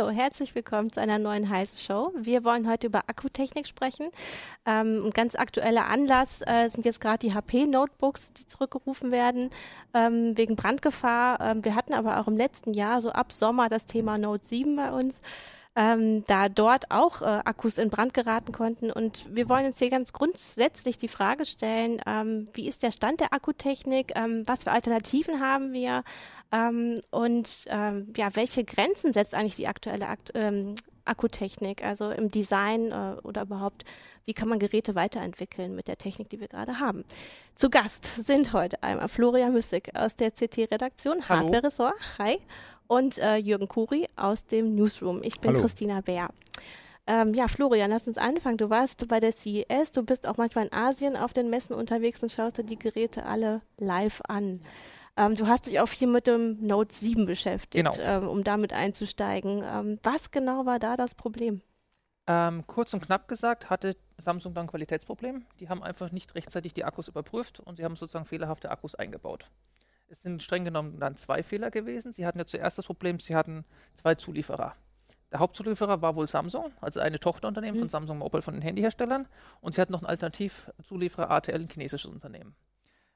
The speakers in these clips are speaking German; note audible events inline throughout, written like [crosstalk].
Hallo, herzlich willkommen zu einer neuen heißen Show. Wir wollen heute über Akkutechnik sprechen. Ähm, ein ganz aktueller Anlass äh, sind jetzt gerade die HP-Notebooks, die zurückgerufen werden ähm, wegen Brandgefahr. Ähm, wir hatten aber auch im letzten Jahr, so ab Sommer, das Thema Note 7 bei uns ähm, da dort auch äh, Akkus in Brand geraten konnten. Und wir wollen uns hier ganz grundsätzlich die Frage stellen, ähm, wie ist der Stand der Akkutechnik, ähm, was für Alternativen haben wir ähm, und ähm, ja, welche Grenzen setzt eigentlich die aktuelle Akt ähm, Akkutechnik, also im Design äh, oder überhaupt, wie kann man Geräte weiterentwickeln mit der Technik, die wir gerade haben. Zu Gast sind heute einmal Florian Müssig aus der CT-Redaktion, Hardware-Ressort. Hi und äh, Jürgen Kuri aus dem Newsroom. Ich bin Hallo. Christina Bär. Ähm, ja, Florian, lass uns anfangen. Du warst bei der CES, du bist auch manchmal in Asien auf den Messen unterwegs und schaust dir die Geräte alle live an. Ähm, du hast dich auch viel mit dem Note 7 beschäftigt, genau. ähm, um damit einzusteigen. Ähm, was genau war da das Problem? Ähm, kurz und knapp gesagt hatte Samsung dann ein Qualitätsproblem. Die haben einfach nicht rechtzeitig die Akkus überprüft und sie haben sozusagen fehlerhafte Akkus eingebaut. Es sind streng genommen dann zwei Fehler gewesen. Sie hatten ja zuerst das Problem, sie hatten zwei Zulieferer. Der Hauptzulieferer war wohl Samsung, also eine Tochterunternehmen mhm. von Samsung Mobile von den Handyherstellern. Und sie hatten noch einen Alternativzulieferer ATL, ein chinesisches Unternehmen.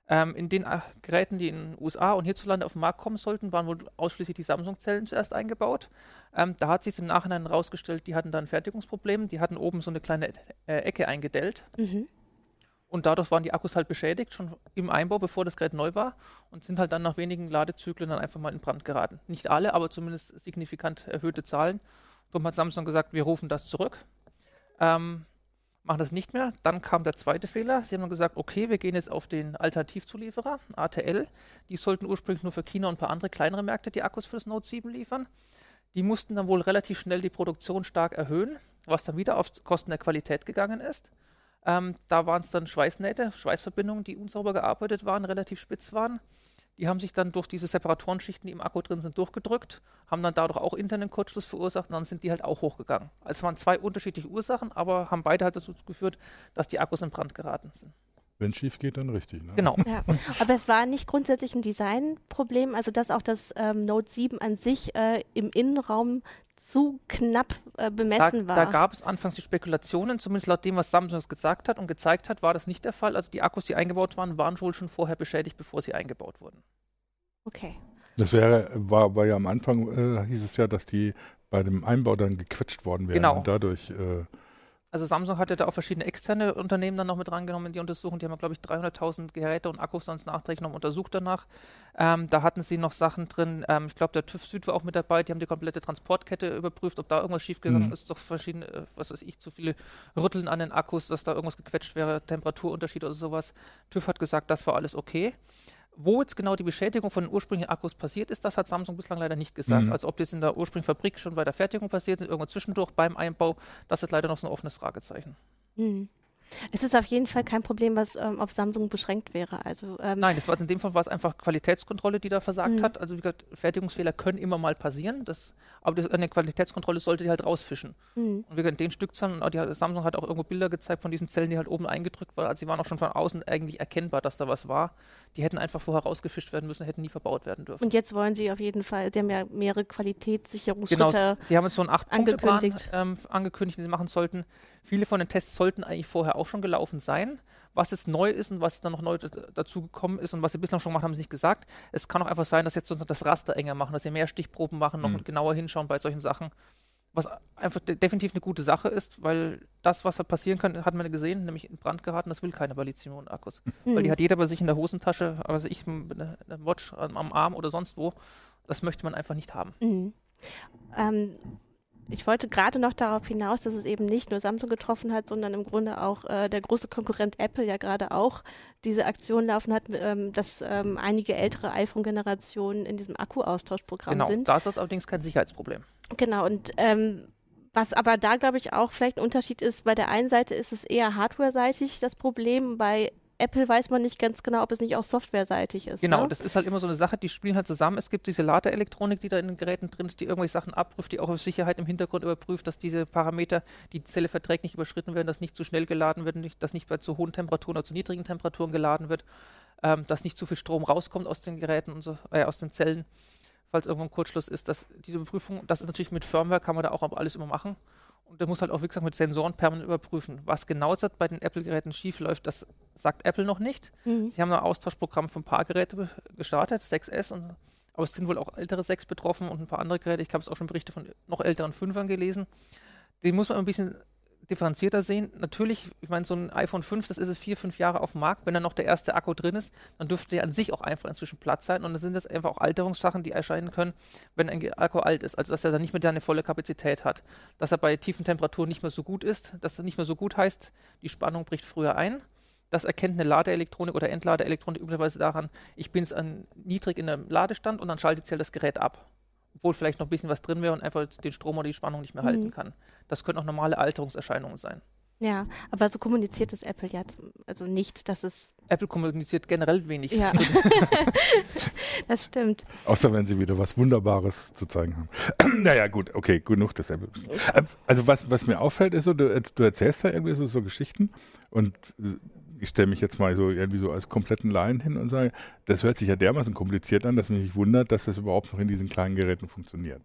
Ähm, in den äh, Geräten, die in den USA und hierzulande auf den Markt kommen sollten, waren wohl ausschließlich die Samsung-Zellen zuerst eingebaut. Ähm, da hat sich im Nachhinein herausgestellt, die hatten dann Fertigungsprobleme. Die hatten oben so eine kleine äh, Ecke eingedellt. Mhm. Und dadurch waren die Akkus halt beschädigt, schon im Einbau, bevor das Gerät neu war, und sind halt dann nach wenigen Ladezyklen dann einfach mal in Brand geraten. Nicht alle, aber zumindest signifikant erhöhte Zahlen. Darum hat Samsung gesagt, wir rufen das zurück, ähm, machen das nicht mehr. Dann kam der zweite Fehler. Sie haben gesagt, okay, wir gehen jetzt auf den Alternativzulieferer, ATL. Die sollten ursprünglich nur für China und ein paar andere kleinere Märkte die Akkus für das Note 7 liefern. Die mussten dann wohl relativ schnell die Produktion stark erhöhen, was dann wieder auf Kosten der Qualität gegangen ist. Ähm, da waren es dann Schweißnähte, Schweißverbindungen, die unsauber gearbeitet waren, relativ spitz waren. Die haben sich dann durch diese Separatorenschichten, die im Akku drin sind, durchgedrückt, haben dann dadurch auch internen Kurzschluss verursacht und dann sind die halt auch hochgegangen. Also es waren zwei unterschiedliche Ursachen, aber haben beide halt dazu geführt, dass die Akkus in Brand geraten sind. Wenn es schief geht, dann richtig. Ne? Genau. Ja. Aber es war nicht grundsätzlich ein Designproblem, also dass auch das ähm, Note 7 an sich äh, im Innenraum zu knapp äh, bemessen da, war. Da gab es anfangs die Spekulationen, zumindest laut dem, was Samsung gesagt hat und gezeigt hat, war das nicht der Fall. Also die Akkus, die eingebaut waren, waren wohl schon vorher beschädigt, bevor sie eingebaut wurden. Okay. Das wäre, war, war ja am Anfang, äh, hieß es ja, dass die bei dem Einbau dann gequetscht worden wären genau. und dadurch äh, also Samsung hatte da auch verschiedene externe Unternehmen dann noch mit rangenommen in die Untersuchung. Die haben, glaube ich, 300.000 Geräte und Akkus sonst nachträglich noch untersucht danach. Ähm, da hatten sie noch Sachen drin. Ähm, ich glaube, der TÜV Süd war auch mit dabei. Die haben die komplette Transportkette überprüft, ob da irgendwas schiefgegangen mhm. ist. Doch verschiedene, äh, was weiß ich, zu viele Rütteln an den Akkus, dass da irgendwas gequetscht wäre, Temperaturunterschied oder sowas. TÜV hat gesagt, das war alles okay. Wo jetzt genau die Beschädigung von den ursprünglichen Akkus passiert ist, das hat Samsung bislang leider nicht gesagt. Mhm. Also ob das in der ursprünglichen Fabrik schon bei der Fertigung passiert ist, irgendwo zwischendurch beim Einbau, das ist leider noch so ein offenes Fragezeichen. Mhm. Es ist auf jeden Fall kein Problem, was ähm, auf Samsung beschränkt wäre. Also, ähm Nein, das war in dem Fall war es einfach Qualitätskontrolle, die da versagt mhm. hat. Also wie gesagt, Fertigungsfehler können immer mal passieren, das, aber das, eine Qualitätskontrolle sollte die halt rausfischen. Mhm. Und wie gesagt, den Stückzahlen, die, Samsung hat auch irgendwo Bilder gezeigt von diesen Zellen, die halt oben eingedrückt waren. Also sie waren auch schon von außen eigentlich erkennbar, dass da was war. Die hätten einfach vorher rausgefischt werden müssen, hätten nie verbaut werden dürfen. Und jetzt wollen sie auf jeden Fall, sie haben ja mehrere Qualitätssicherungsschritte Genau, sie haben jetzt so einen acht angekündigt. Ähm, angekündigt, die sie machen sollten. Viele von den Tests sollten eigentlich vorher auch schon gelaufen sein. Was jetzt neu ist und was dann noch neu dazu gekommen ist und was sie bislang schon gemacht haben, sie nicht gesagt. Es kann auch einfach sein, dass jetzt das Raster enger machen, dass sie mehr Stichproben machen, noch mhm. genauer hinschauen bei solchen Sachen. Was einfach de definitiv eine gute Sache ist, weil das, was da passieren kann, hat man gesehen, nämlich in Brand geraten, das will keine bei Lithium-Akkus. Mhm. Weil die hat jeder bei sich in der Hosentasche, also ich eine, eine Watch am Arm oder sonst wo. Das möchte man einfach nicht haben. Mhm. Ähm, ich wollte gerade noch darauf hinaus, dass es eben nicht nur Samsung getroffen hat, sondern im Grunde auch äh, der große Konkurrent Apple ja gerade auch diese Aktion laufen hat, ähm, dass ähm, einige ältere iPhone-Generationen in diesem Akku-Austauschprogramm genau, sind. Genau, da ist das allerdings kein Sicherheitsproblem. Genau, und ähm, was aber da, glaube ich, auch vielleicht ein Unterschied ist, bei der einen Seite ist es eher hardware-seitig das Problem, bei Apple weiß man nicht ganz genau, ob es nicht auch softwareseitig ist. Genau, ne? das ist halt immer so eine Sache, die spielen halt zusammen. Es gibt diese Ladeelektronik, die da in den Geräten drin ist, die irgendwelche Sachen abprüft, die auch auf Sicherheit im Hintergrund überprüft, dass diese Parameter, die die Zelle verträgt, nicht überschritten werden, dass nicht zu schnell geladen wird, dass nicht bei zu hohen Temperaturen oder zu niedrigen Temperaturen geladen wird, ähm, dass nicht zu viel Strom rauskommt aus den Geräten und so, äh, aus den Zellen. falls irgendwo ein Kurzschluss ist, dass diese Überprüfung, das ist natürlich mit Firmware, kann man da auch alles immer machen. Und der muss halt auch, wie gesagt, mit Sensoren permanent überprüfen. Was genau jetzt bei den Apple-Geräten schief läuft, das sagt Apple noch nicht. Mhm. Sie haben ein Austauschprogramm von ein paar Geräten gestartet, 6S, und, aber es sind wohl auch ältere 6 betroffen und ein paar andere Geräte. Ich habe es auch schon Berichte von noch älteren 5ern gelesen. Die muss man ein bisschen differenzierter sehen. Natürlich, ich meine, so ein iPhone 5, das ist es vier, fünf Jahre auf dem Markt. Wenn da noch der erste Akku drin ist, dann dürfte der an sich auch einfach inzwischen Platz sein. Und dann sind das einfach auch Alterungssachen, die erscheinen können, wenn ein Akku alt ist. Also, dass er dann nicht mehr eine volle Kapazität hat. Dass er bei tiefen Temperaturen nicht mehr so gut ist. Dass er nicht mehr so gut heißt, die Spannung bricht früher ein. Das erkennt eine Ladeelektronik oder Entladeelektronik üblicherweise daran, ich bin es niedrig in einem Ladestand und dann schaltet sie halt das Gerät ab obwohl vielleicht noch ein bisschen was drin wäre und einfach den Strom oder die Spannung nicht mehr mhm. halten kann. Das können auch normale Alterungserscheinungen sein. Ja, aber so kommuniziert es Apple ja also nicht, dass es. Apple kommuniziert generell wenig. Ja. [laughs] [laughs] das stimmt. Außer wenn sie wieder was Wunderbares zu zeigen haben. [clears throat] naja, gut, okay, genug des Apple. Also was, was mir auffällt, ist so, du, du erzählst da irgendwie so, so Geschichten und äh, ich stelle mich jetzt mal so irgendwie so als kompletten Laien hin und sage, das hört sich ja dermaßen kompliziert an, dass mich nicht wundert, dass das überhaupt noch in diesen kleinen Geräten funktioniert.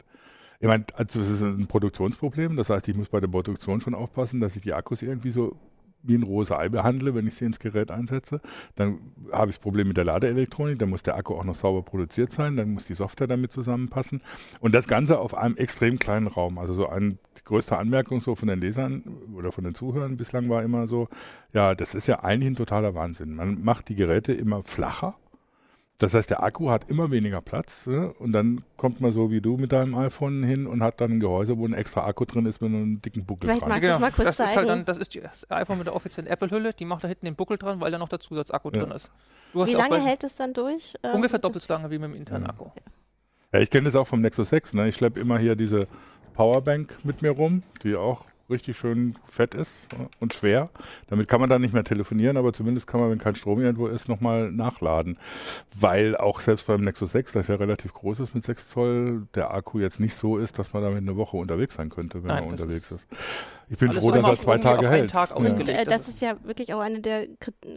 Ich meine, also das ist ein Produktionsproblem, das heißt, ich muss bei der Produktion schon aufpassen, dass ich die Akkus irgendwie so wie ein rohes Ei behandle, wenn ich sie ins Gerät einsetze. Dann habe ich das Problem mit der Ladeelektronik, dann muss der Akku auch noch sauber produziert sein, dann muss die Software damit zusammenpassen. Und das Ganze auf einem extrem kleinen Raum. Also so eine größte Anmerkung so von den Lesern oder von den Zuhörern bislang war immer so, ja, das ist ja eigentlich ein totaler Wahnsinn. Man macht die Geräte immer flacher das heißt, der Akku hat immer weniger Platz ne? und dann kommt man so wie du mit deinem iPhone hin und hat dann ein Gehäuse, wo ein extra Akku drin ist mit einem dicken Buckel Vielleicht dran. Genau. Mal kurz das zeigen. ist halt dann, das ist das iPhone mit der offiziellen Apple-Hülle, die macht da hinten den Buckel dran, weil da noch der Zusatzakku ja. drin ist. wie lange hält es dann durch? Ähm, ungefähr doppelt so lange wie mit dem internen ja. Akku. Ja, ich kenne das auch vom Nexus 6. Ne? Ich schleppe immer hier diese Powerbank mit mir rum, die auch richtig schön fett ist und schwer. Damit kann man dann nicht mehr telefonieren, aber zumindest kann man, wenn kein Strom irgendwo ist, nochmal nachladen. Weil auch selbst beim Nexus 6, das ja relativ groß ist mit 6 Zoll, der Akku jetzt nicht so ist, dass man damit eine Woche unterwegs sein könnte, wenn Nein, man unterwegs ist. ist. Ich bin Alles froh, dass er zwei Tage hält. Tag ja. Äh, das ist ja wirklich auch eine der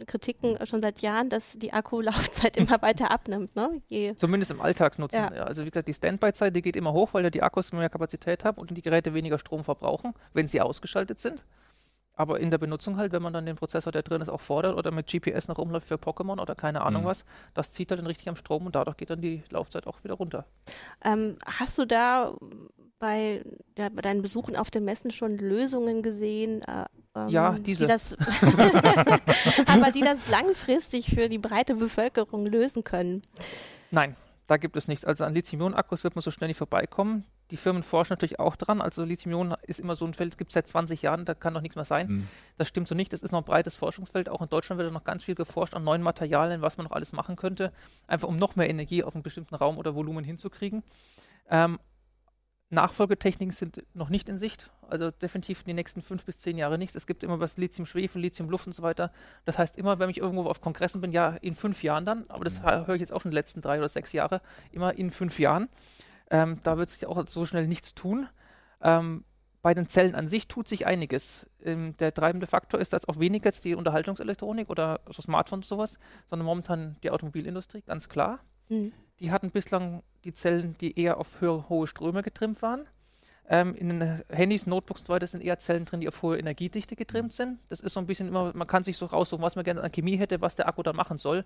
Kritiken schon seit Jahren, dass die Akkulaufzeit [laughs] immer weiter abnimmt. Ne? Je Zumindest im Alltagsnutzen. Ja. Also wie gesagt, die Standby-Zeit, die geht immer hoch, weil ja die Akkus mehr Kapazität haben und die Geräte weniger Strom verbrauchen, wenn sie ausgeschaltet sind. Aber in der Benutzung halt, wenn man dann den Prozessor, der drin ist, auch fordert oder mit GPS noch rumläuft für Pokémon oder keine Ahnung mhm. was, das zieht halt dann richtig am Strom und dadurch geht dann die Laufzeit auch wieder runter. Ähm, hast du da bei, ja, bei deinen Besuchen auf den Messen schon Lösungen gesehen? Äh, ähm, ja, diese. Die das [laughs] aber die das langfristig für die breite Bevölkerung lösen können? Nein, da gibt es nichts. Also an Lithium-Ionen-Akkus wird man so schnell nicht vorbeikommen. Die Firmen forschen natürlich auch dran. Also Lithium-Ionen ist immer so ein Feld, es gibt seit 20 Jahren, da kann doch nichts mehr sein. Mhm. Das stimmt so nicht. Das ist noch ein breites Forschungsfeld. Auch in Deutschland wird noch ganz viel geforscht an neuen Materialien, was man noch alles machen könnte, einfach um noch mehr Energie auf einen bestimmten Raum oder Volumen hinzukriegen. Ähm, Nachfolgetechniken sind noch nicht in Sicht, also definitiv in den nächsten fünf bis zehn Jahre nichts. Es gibt immer was Lithium-Schwefel, Lithium-Luft und so weiter. Das heißt immer, wenn ich irgendwo auf Kongressen bin, ja, in fünf Jahren dann, aber das höre ich jetzt auch schon die letzten drei oder sechs Jahre, immer in fünf Jahren. Ähm, da wird sich auch so schnell nichts tun. Ähm, bei den Zellen an sich tut sich einiges. Ähm, der treibende Faktor ist jetzt auch weniger jetzt die Unterhaltungselektronik oder so Smartphones und sowas, sondern momentan die Automobilindustrie, ganz klar. Mhm. Die hatten bislang die Zellen, die eher auf höhere, hohe Ströme getrimmt waren. Ähm, in den Handys, Notebooks und so weiter sind eher Zellen drin, die auf hohe Energiedichte getrimmt mhm. sind. Das ist so ein bisschen immer, man kann sich so raussuchen, was man gerne an Chemie hätte, was der Akku da machen soll.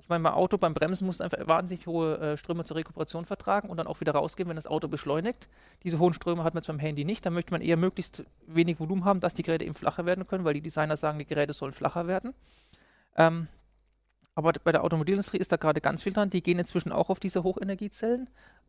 Ich meine, beim Auto, beim Bremsen muss einfach wahnsinnig hohe äh, Ströme zur Rekuperation vertragen und dann auch wieder rausgehen, wenn das Auto beschleunigt. Diese hohen Ströme hat man jetzt beim Handy nicht. Da möchte man eher möglichst wenig Volumen haben, dass die Geräte eben flacher werden können, weil die Designer sagen, die Geräte sollen flacher werden. Ähm, aber bei der Automobilindustrie ist da gerade ganz viel dran. Die gehen inzwischen auch auf diese Hochenergiezellen.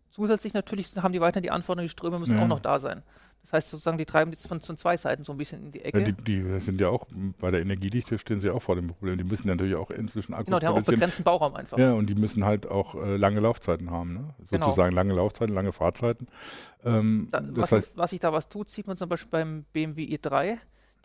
Zusätzlich natürlich haben die weiterhin die Anforderungen, die Ströme müssen ja. auch noch da sein. Das heißt sozusagen, die treiben jetzt von, von zwei Seiten so ein bisschen in die Ecke. Ja, die, die, sind ja auch, bei der Energiedichte stehen sie auch vor dem Problem. Die müssen natürlich auch inzwischen Akkus Genau, die haben auch begrenzten Bauraum einfach. Ja, und die müssen halt auch äh, lange Laufzeiten haben. Ne? Genau. Sozusagen lange Laufzeiten, lange Fahrzeiten. Ähm, da, was, heißt, was sich da was tut, sieht man zum Beispiel beim BMW i3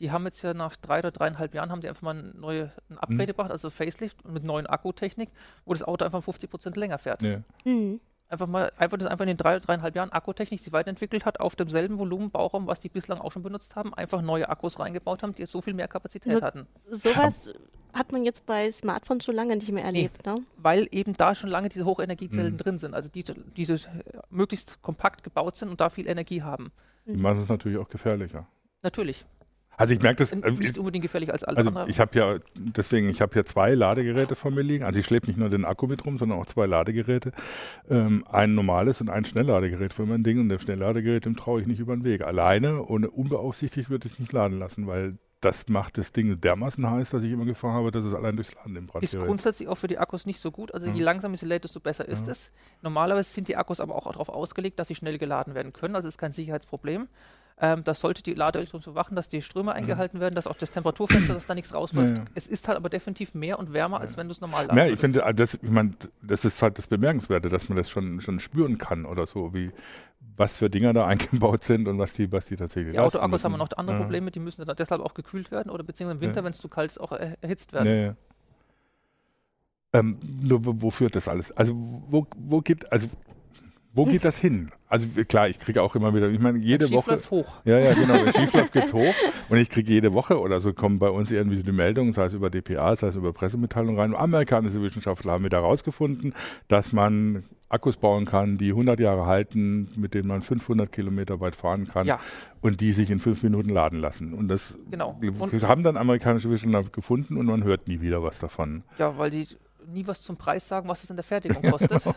die haben jetzt ja nach drei oder dreieinhalb Jahren haben die einfach mal ein, neue, ein Upgrade mhm. gebracht, also Facelift mit neuen Akkutechnik, wo das Auto einfach 50 Prozent länger fährt. Ja. Mhm. Einfach mal, einfach das einfach in den drei, dreieinhalb Jahren Akkutechnik sich weiterentwickelt hat, auf demselben Volumen Bauraum, was die bislang auch schon benutzt haben, einfach neue Akkus reingebaut haben, die so viel mehr Kapazität so, hatten. Sowas hat man jetzt bei Smartphones schon lange nicht mehr erlebt, nee, ne? Weil eben da schon lange diese Hochenergiezellen mhm. drin sind, also die diese möglichst kompakt gebaut sind und da viel Energie haben. Die machen es natürlich auch gefährlicher. Natürlich. Also ich merke das. Äh, nicht unbedingt gefährlich als alles also andere. Ich habe ja, deswegen, ich habe hier zwei Ladegeräte von mir liegen. Also ich schleppe nicht nur den Akku mit rum, sondern auch zwei Ladegeräte. Ähm, ein normales und ein Schnellladegerät für mein Ding. Und das Schnellladegerät, dem traue ich nicht über den Weg. Alleine, ohne unbeaufsichtigt, würde ich es nicht laden lassen, weil das macht das Ding dermaßen heiß, dass ich immer Gefahr habe, dass es allein durchs Laden im Brand Ist grundsätzlich auch für die Akkus nicht so gut. Also mhm. je langsamer sie lädt, desto besser ist mhm. es. Normalerweise sind die Akkus aber auch darauf ausgelegt, dass sie schnell geladen werden können. Also ist kein Sicherheitsproblem. Ähm, das sollte die Ladeelektronik bewachen, dass die Ströme eingehalten werden, dass auch das Temperaturfenster, dass da nichts rausläuft. Ja, ja. Es ist halt aber definitiv mehr und wärmer, als wenn du es normal ladest. Ja, ich finde, äh, das, ich mein, das ist halt das Bemerkenswerte, dass man das schon, schon spüren kann oder so, wie was für Dinger da [laughs] eingebaut sind und was die, was die tatsächlich Die Autoakkus haben noch andere ja. Probleme, die müssen dann deshalb auch gekühlt werden oder beziehungsweise im Winter, wenn es zu kalt ist, auch erhitzt werden. Ähm, nur wo, wo, führt das alles? Also wo, wo geht, also wo geht das hin? Also klar, ich kriege auch immer wieder, ich meine, jede Woche. läuft hoch. Ja, ja, genau. Wenn [laughs] Schief läuft, geht's hoch. Und ich kriege jede Woche oder so kommen bei uns irgendwie so die Meldungen, sei es über DPA, sei es über Pressemitteilungen rein. Amerikanische Wissenschaftler haben wieder herausgefunden, dass man Akkus bauen kann, die 100 Jahre halten, mit denen man 500 Kilometer weit fahren kann ja. und die sich in fünf Minuten laden lassen. Und das genau. und haben dann amerikanische Wissenschaftler gefunden und man hört nie wieder was davon. Ja, weil die nie was zum Preis sagen, was es in der [laughs] Fertigung kostet. genau.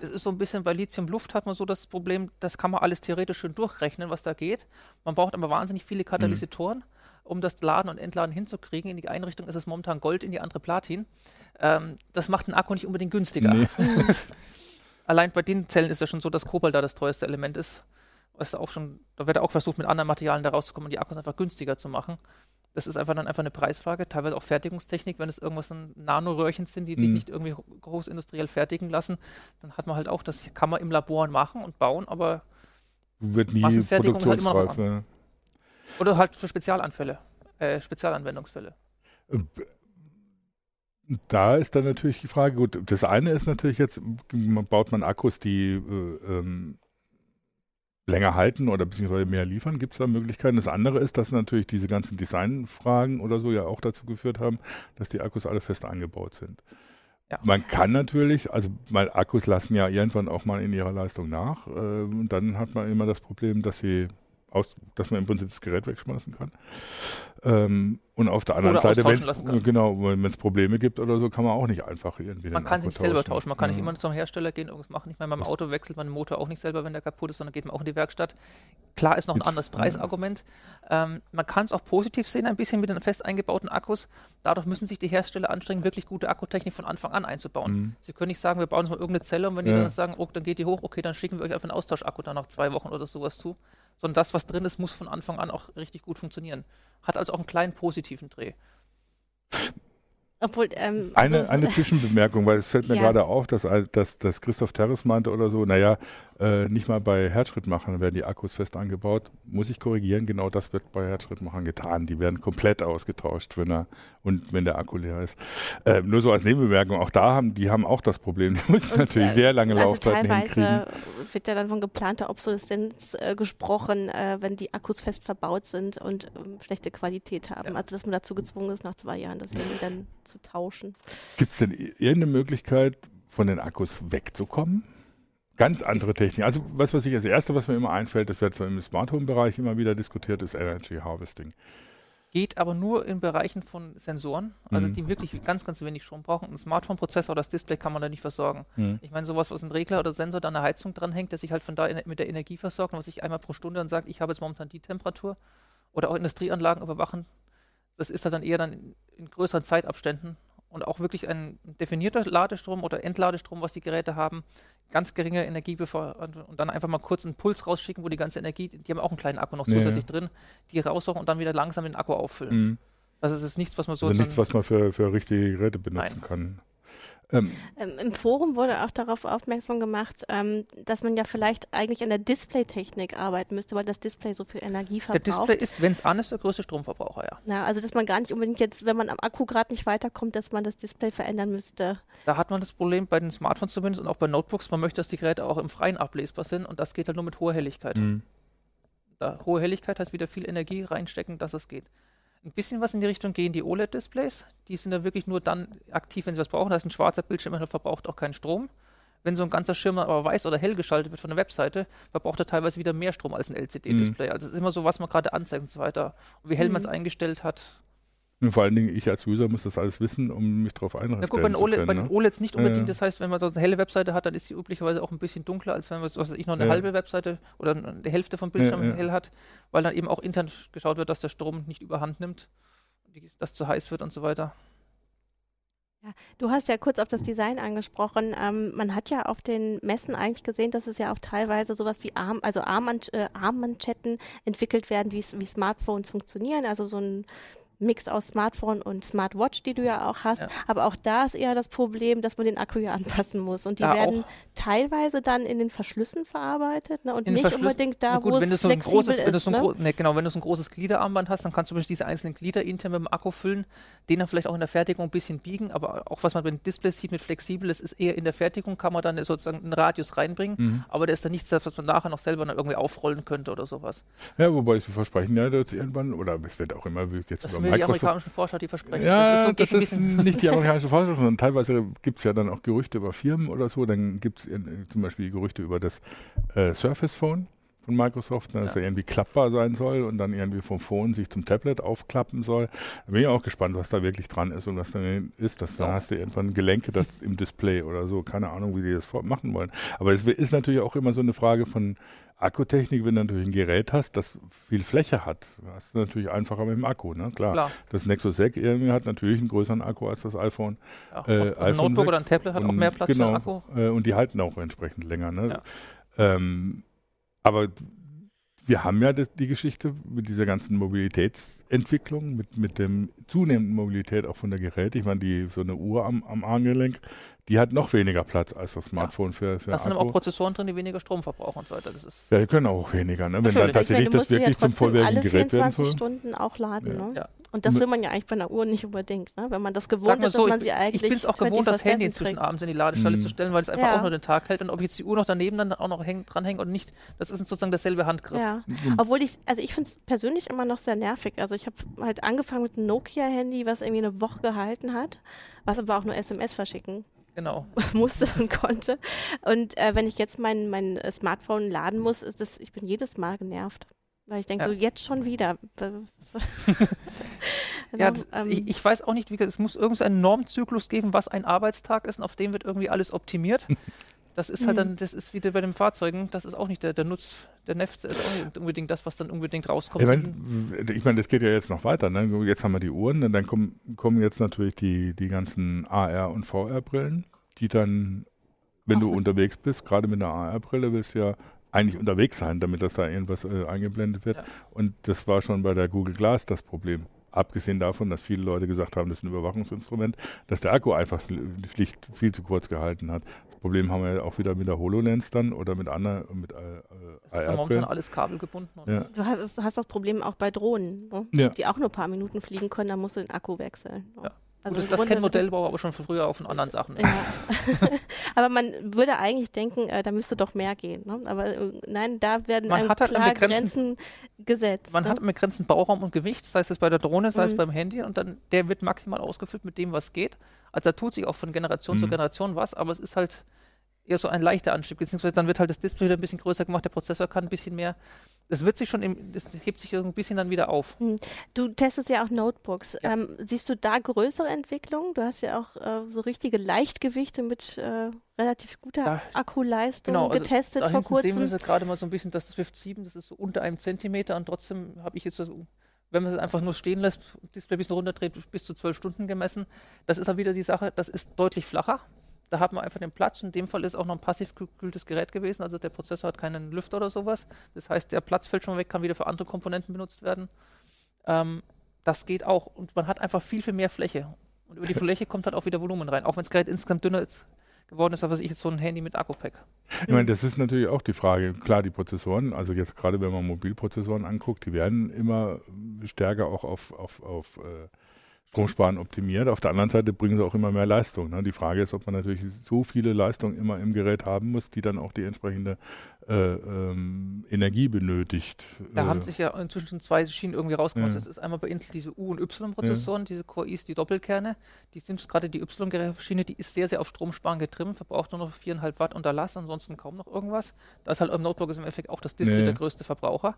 Es ist so ein bisschen bei Lithium-Luft hat man so das Problem, das kann man alles theoretisch schön durchrechnen, was da geht. Man braucht aber wahnsinnig viele Katalysatoren, mhm. um das Laden und Entladen hinzukriegen. In die eine Richtung ist es momentan Gold, in die andere Platin. Ähm, das macht einen Akku nicht unbedingt günstiger. Nee. [laughs] Allein bei den Zellen ist ja schon so, dass Kobalt da das teuerste Element ist. Was auch schon, da wird auch versucht, mit anderen Materialien da rauszukommen und die Akkus einfach günstiger zu machen. Das ist einfach dann einfach eine Preisfrage, teilweise auch Fertigungstechnik, wenn es irgendwas in Nanoröhrchen sind, die mhm. sich nicht irgendwie großindustriell fertigen lassen, dann hat man halt auch, das kann man im Labor machen und bauen, aber wird nie Massenfertigung ist halt immer noch ja. Oder halt für Spezialanfälle, äh, Spezialanwendungsfälle. Äh, da ist dann natürlich die Frage, gut, das eine ist natürlich jetzt, baut man Akkus, die äh, ähm, länger halten oder beziehungsweise mehr liefern? Gibt es da Möglichkeiten? Das andere ist, dass natürlich diese ganzen Designfragen oder so ja auch dazu geführt haben, dass die Akkus alle fest eingebaut sind. Ja. Man kann natürlich, also mal Akkus lassen ja irgendwann auch mal in ihrer Leistung nach. Äh, und dann hat man immer das Problem, dass sie aus, dass man im Prinzip das Gerät wegschmeißen kann. Ähm, und auf der anderen Seite, wenn genau, wenn es Probleme gibt oder so, kann man auch nicht einfach irgendwie. Man kann sich selber tauschen. Man kann ja. nicht immer zum Hersteller gehen, irgendwas machen. Ich meine, beim Auto wechselt man den Motor auch nicht selber, wenn der kaputt ist, sondern geht man auch in die Werkstatt. Klar ist noch ein anderes Preisargument. Ähm, man kann es auch positiv sehen, ein bisschen mit den fest eingebauten Akkus. Dadurch müssen sich die Hersteller anstrengen, wirklich gute Akkutechnik von Anfang an einzubauen. Mhm. Sie können nicht sagen, wir bauen uns mal irgendeine Zelle und wenn ja. die dann sagen, oh, dann geht die hoch, okay, dann schicken wir euch einfach einen Austauschakku dann nach zwei Wochen oder sowas zu. Sondern das, was drin ist, muss von Anfang an auch richtig gut funktionieren. Hat also auch einen kleinen positiven Dreh. Obwohl, ähm, eine, so eine Zwischenbemerkung, weil es fällt mir ja. gerade auf, dass, dass, dass Christoph Terres meinte oder so, naja, äh, nicht mal bei Herzschrittmachern werden die Akkus fest angebaut. Muss ich korrigieren, genau das wird bei Herzschrittmachern getan. Die werden komplett ausgetauscht, wenn er und wenn der Akku leer ist. Äh, nur so als Nebenbemerkung, auch da haben die haben auch das Problem. Die müssen und, natürlich äh, sehr lange also Laufzeiten teilweise hinkriegen. wird ja dann von geplanter Obsoleszenz äh, gesprochen, äh, wenn die Akkus fest verbaut sind und ähm, schlechte Qualität haben. Ja. Also dass man dazu gezwungen ist, nach zwei Jahren das irgendwie dann zu tauschen. Gibt es denn irgendeine Möglichkeit, von den Akkus wegzukommen? Ganz andere Technik. Also was, was ich als erste, was mir immer einfällt, das wird so im Smart Home Bereich immer wieder diskutiert, ist Energy Harvesting. Geht aber nur in Bereichen von Sensoren, also mhm. die wirklich ganz, ganz wenig Strom brauchen. Ein Smartphone-Prozessor oder das Display kann man da nicht versorgen. Mhm. Ich meine, sowas, was ein Regler oder Sensor da an der Heizung dranhängt, der sich halt von da mit der Energie versorgt und was sich einmal pro Stunde dann sagt, ich habe jetzt momentan die Temperatur oder auch Industrieanlagen überwachen, das ist halt dann eher dann in, in größeren Zeitabständen und auch wirklich ein definierter Ladestrom oder Entladestrom, was die Geräte haben, ganz geringe Energie und dann einfach mal kurz einen Puls rausschicken, wo die ganze Energie, die haben auch einen kleinen Akku noch zusätzlich ja. drin, die raussuchen und dann wieder langsam den Akku auffüllen. Mhm. Also es ist nichts, was man so. Also nichts, was man für, für richtige Geräte benutzen Nein. kann. Ähm, ähm, Im Forum wurde auch darauf aufmerksam gemacht, ähm, dass man ja vielleicht eigentlich an der Displaytechnik arbeiten müsste, weil das Display so viel Energie verbraucht. Der Display ist, wenn es an ist, der größte Stromverbraucher, ja. Ja, also dass man gar nicht unbedingt jetzt, wenn man am Akku gerade nicht weiterkommt, dass man das Display verändern müsste. Da hat man das Problem bei den Smartphones zumindest und auch bei Notebooks, man möchte, dass die Geräte auch im Freien ablesbar sind und das geht halt nur mit hoher Helligkeit. Mhm. Da, hohe Helligkeit heißt wieder viel Energie reinstecken, dass es geht. Ein bisschen was in die Richtung gehen die OLED-Displays. Die sind ja wirklich nur dann aktiv, wenn sie was brauchen. Da ist ein schwarzer Bildschirm, der verbraucht auch keinen Strom. Wenn so ein ganzer Schirm aber weiß oder hell geschaltet wird von der Webseite, verbraucht er teilweise wieder mehr Strom als ein LCD-Display. Mhm. Also es ist immer so, was man gerade anzeigt und so weiter. Und wie hell mhm. man es eingestellt hat, und vor allen Dingen, ich als User muss das alles wissen, um mich darauf einrichten Na gut, bei den, OLED, können, bei den? OLEDs nicht unbedingt. Ja. Das heißt, wenn man so eine helle Webseite hat, dann ist sie üblicherweise auch ein bisschen dunkler, als wenn man, was ich, noch eine ja. halbe Webseite oder die Hälfte vom Bildschirm ja, hell hat, weil dann eben auch intern geschaut wird, dass der Strom nicht überhand nimmt, dass zu heiß wird und so weiter. Ja, du hast ja kurz auf das Design angesprochen. Ähm, man hat ja auf den Messen eigentlich gesehen, dass es ja auch teilweise sowas wie Arm, also äh, Armmanschetten entwickelt werden, wie, wie Smartphones funktionieren. Also so ein Mix aus Smartphone und Smartwatch, die du ja auch hast. Ja. Aber auch da ist eher das Problem, dass man den Akku ja [laughs] anpassen muss. Und die ja, werden teilweise dann in den Verschlüssen verarbeitet ne? und in nicht unbedingt da, gut, wo es so flexibel großes, ist. Wenn so ne? ne, genau, wenn du so ein großes Gliederarmband hast, dann kannst du diese einzelnen Glieder intern mit dem Akku füllen, den dann vielleicht auch in der Fertigung ein bisschen biegen. Aber auch was man bei den Displays sieht mit flexibel, das ist eher in der Fertigung, kann man dann sozusagen einen Radius reinbringen. Mhm. Aber der ist dann nichts, was man nachher noch selber noch irgendwie aufrollen könnte oder sowas. Ja, wobei sie versprechen ja dass irgendwann, oder es wird auch immer, wie jetzt das über die amerikanischen Forscher, die versprechen. Ja, das ist, so das ist nicht die [laughs] amerikanischen Forscher, sondern teilweise gibt es ja dann auch Gerüchte über Firmen oder so. Dann gibt es äh, zum Beispiel Gerüchte über das äh, Surface Phone von Microsoft, ne, dass ja. er irgendwie klappbar sein soll und dann irgendwie vom Phone sich zum Tablet aufklappen soll. Da bin ich auch gespannt, was da wirklich dran ist und was dann ist. Dass, ja. Da hast du irgendwann Gelenke das im Display oder so. Keine Ahnung, wie die das machen wollen. Aber es ist natürlich auch immer so eine Frage von Akkutechnik, wenn du natürlich ein Gerät hast, das viel Fläche hat, hast du natürlich einfacher mit dem Akku, ne? Klar. Klar. Das Nexus 6 irgendwie hat natürlich einen größeren Akku als das iPhone. Ja, äh, ein Notebook oder ein Tablet hat auch mehr Platz genau, für den Akku. Äh, und die halten auch entsprechend länger. Ne? Ja. Ähm, aber wir haben ja die, Geschichte mit dieser ganzen Mobilitätsentwicklung, mit, mit dem zunehmenden Mobilität auch von der Geräte. Ich meine, die, so eine Uhr am, am Armgelenk, die hat noch weniger Platz als das Smartphone ja. für, für Da sind aber auch Prozessoren drin, die weniger Strom verbrauchen und so weiter. Das ist ja, die können auch weniger, ne? wenn dann tatsächlich meine, das wirklich ja zum vollwertigen Gerät werden soll. Stunden auch laden, ja. ne? Ja. Und das will man ja eigentlich bei einer Uhr nicht unbedingt, ne? wenn man das gewohnt ist, so, dass man sie eigentlich Ich bin es auch gewohnt, das Handy inzwischen abends in die Ladestelle mhm. zu stellen, weil es einfach auch nur den Tag hält und ob jetzt die Uhr noch daneben dann auch noch häng, dranhängt oder nicht, das ist sozusagen derselbe Handgriff. Ja. Mhm. Obwohl ich, also ich finde es persönlich immer noch sehr nervig. Also ich habe halt angefangen mit einem Nokia-Handy, was irgendwie eine Woche gehalten hat, was aber auch nur SMS verschicken genau. [laughs] musste und konnte. Und äh, wenn ich jetzt mein, mein Smartphone laden muss, ist das, ich bin jedes Mal genervt. Weil ich denke, ja. so jetzt schon wieder. [laughs] ja, [laughs] das, ähm, ich, ich, weiß auch nicht, wie es muss irgendeinen Normzyklus geben, was ein Arbeitstag ist und auf dem wird irgendwie alles optimiert. Das ist halt dann, mhm. das ist wieder bei den Fahrzeugen, das ist auch nicht der, der Nutz, der Neft ist auch nicht unbedingt das, was dann unbedingt rauskommt. Ich meine, ich mein, das geht ja jetzt noch weiter. Ne? Jetzt haben wir die Uhren, und dann kommen, kommen jetzt natürlich die, die ganzen AR- und VR-Brillen, die dann, wenn Ach, du unterwegs bist, gerade mit einer AR-Brille, willst du ja eigentlich unterwegs sein, damit das da irgendwas äh, eingeblendet wird. Ja. Und das war schon bei der Google Glass das Problem. Abgesehen davon, dass viele Leute gesagt haben, das ist ein Überwachungsinstrument, dass der Akku einfach schlicht viel zu kurz gehalten hat. Das Problem haben wir auch wieder mit der HoloLens dann oder mit anderen, mit äh, Das ist ja momentan alles kabelgebunden. Ja. Du, hast, du, hast, das Problem auch bei Drohnen, ne? ja. die auch nur ein paar Minuten fliegen können, da musst du den Akku wechseln. Ne? Ja. Also Gut, das, das kennt Modellbau aber schon von früher auch von anderen Sachen. Ja. [laughs] [laughs] aber man würde eigentlich denken, äh, da müsste doch mehr gehen. Ne? Aber äh, nein, da werden man hat halt klar Grenzen gesetzt. Man ne? hat begrenzten Bauraum und Gewicht, sei es bei der Drohne, sei mhm. es beim Handy und dann der wird maximal ausgefüllt mit dem, was geht. Also da tut sich auch von Generation mhm. zu Generation was, aber es ist halt eher so ein leichter Anstieg, beziehungsweise dann wird halt das Display wieder ein bisschen größer gemacht, der Prozessor kann ein bisschen mehr. Das wird sich schon, im, das hebt sich ein bisschen dann wieder auf. Hm. Du testest ja auch Notebooks. Ja. Ähm, siehst du da größere Entwicklungen? Du hast ja auch äh, so richtige Leichtgewichte mit äh, relativ guter da, Akkuleistung genau, also getestet da vor kurzem. sehen wir gerade mal so ein bisschen, das Swift 7, das ist so unter einem Zentimeter und trotzdem habe ich jetzt so wenn man es einfach nur stehen lässt, Display ein bisschen runterdreht, bis zu zwölf Stunden gemessen. Das ist dann wieder die Sache, das ist deutlich flacher. Da hat man einfach den Platz. In dem Fall ist auch noch ein passiv gekühltes Gerät gewesen. Also der Prozessor hat keinen Lüfter oder sowas. Das heißt, der Platz fällt schon weg, kann wieder für andere Komponenten benutzt werden. Ähm, das geht auch. Und man hat einfach viel, viel mehr Fläche. Und über die [laughs] Fläche kommt halt auch wieder Volumen rein. Auch wenn das Gerät insgesamt dünner ist, geworden ist, als ich jetzt so ein Handy mit Akku-Pack. Ich meine, das ist natürlich auch die Frage. Klar, die Prozessoren, also jetzt gerade wenn man Mobilprozessoren anguckt, die werden immer stärker auch auf, auf, auf äh, Stromsparen optimiert. Auf der anderen Seite bringen sie auch immer mehr Leistung. Ne? Die Frage ist, ob man natürlich so viele Leistungen immer im Gerät haben muss, die dann auch die entsprechende äh, ähm, Energie benötigt. Da äh, haben sich ja inzwischen zwei Schienen irgendwie rausgemacht. Ja. Das ist einmal bei Intel diese U- und Y-Prozessoren, diese Core I's, die Doppelkerne. Die sind gerade die Y-Schiene, die ist sehr, sehr auf Stromsparen getrimmt, verbraucht nur noch 4,5 Watt unter Last, ansonsten kaum noch irgendwas. Da ist halt im Notebook ist im Endeffekt auch das Display Ja. der größte Verbraucher.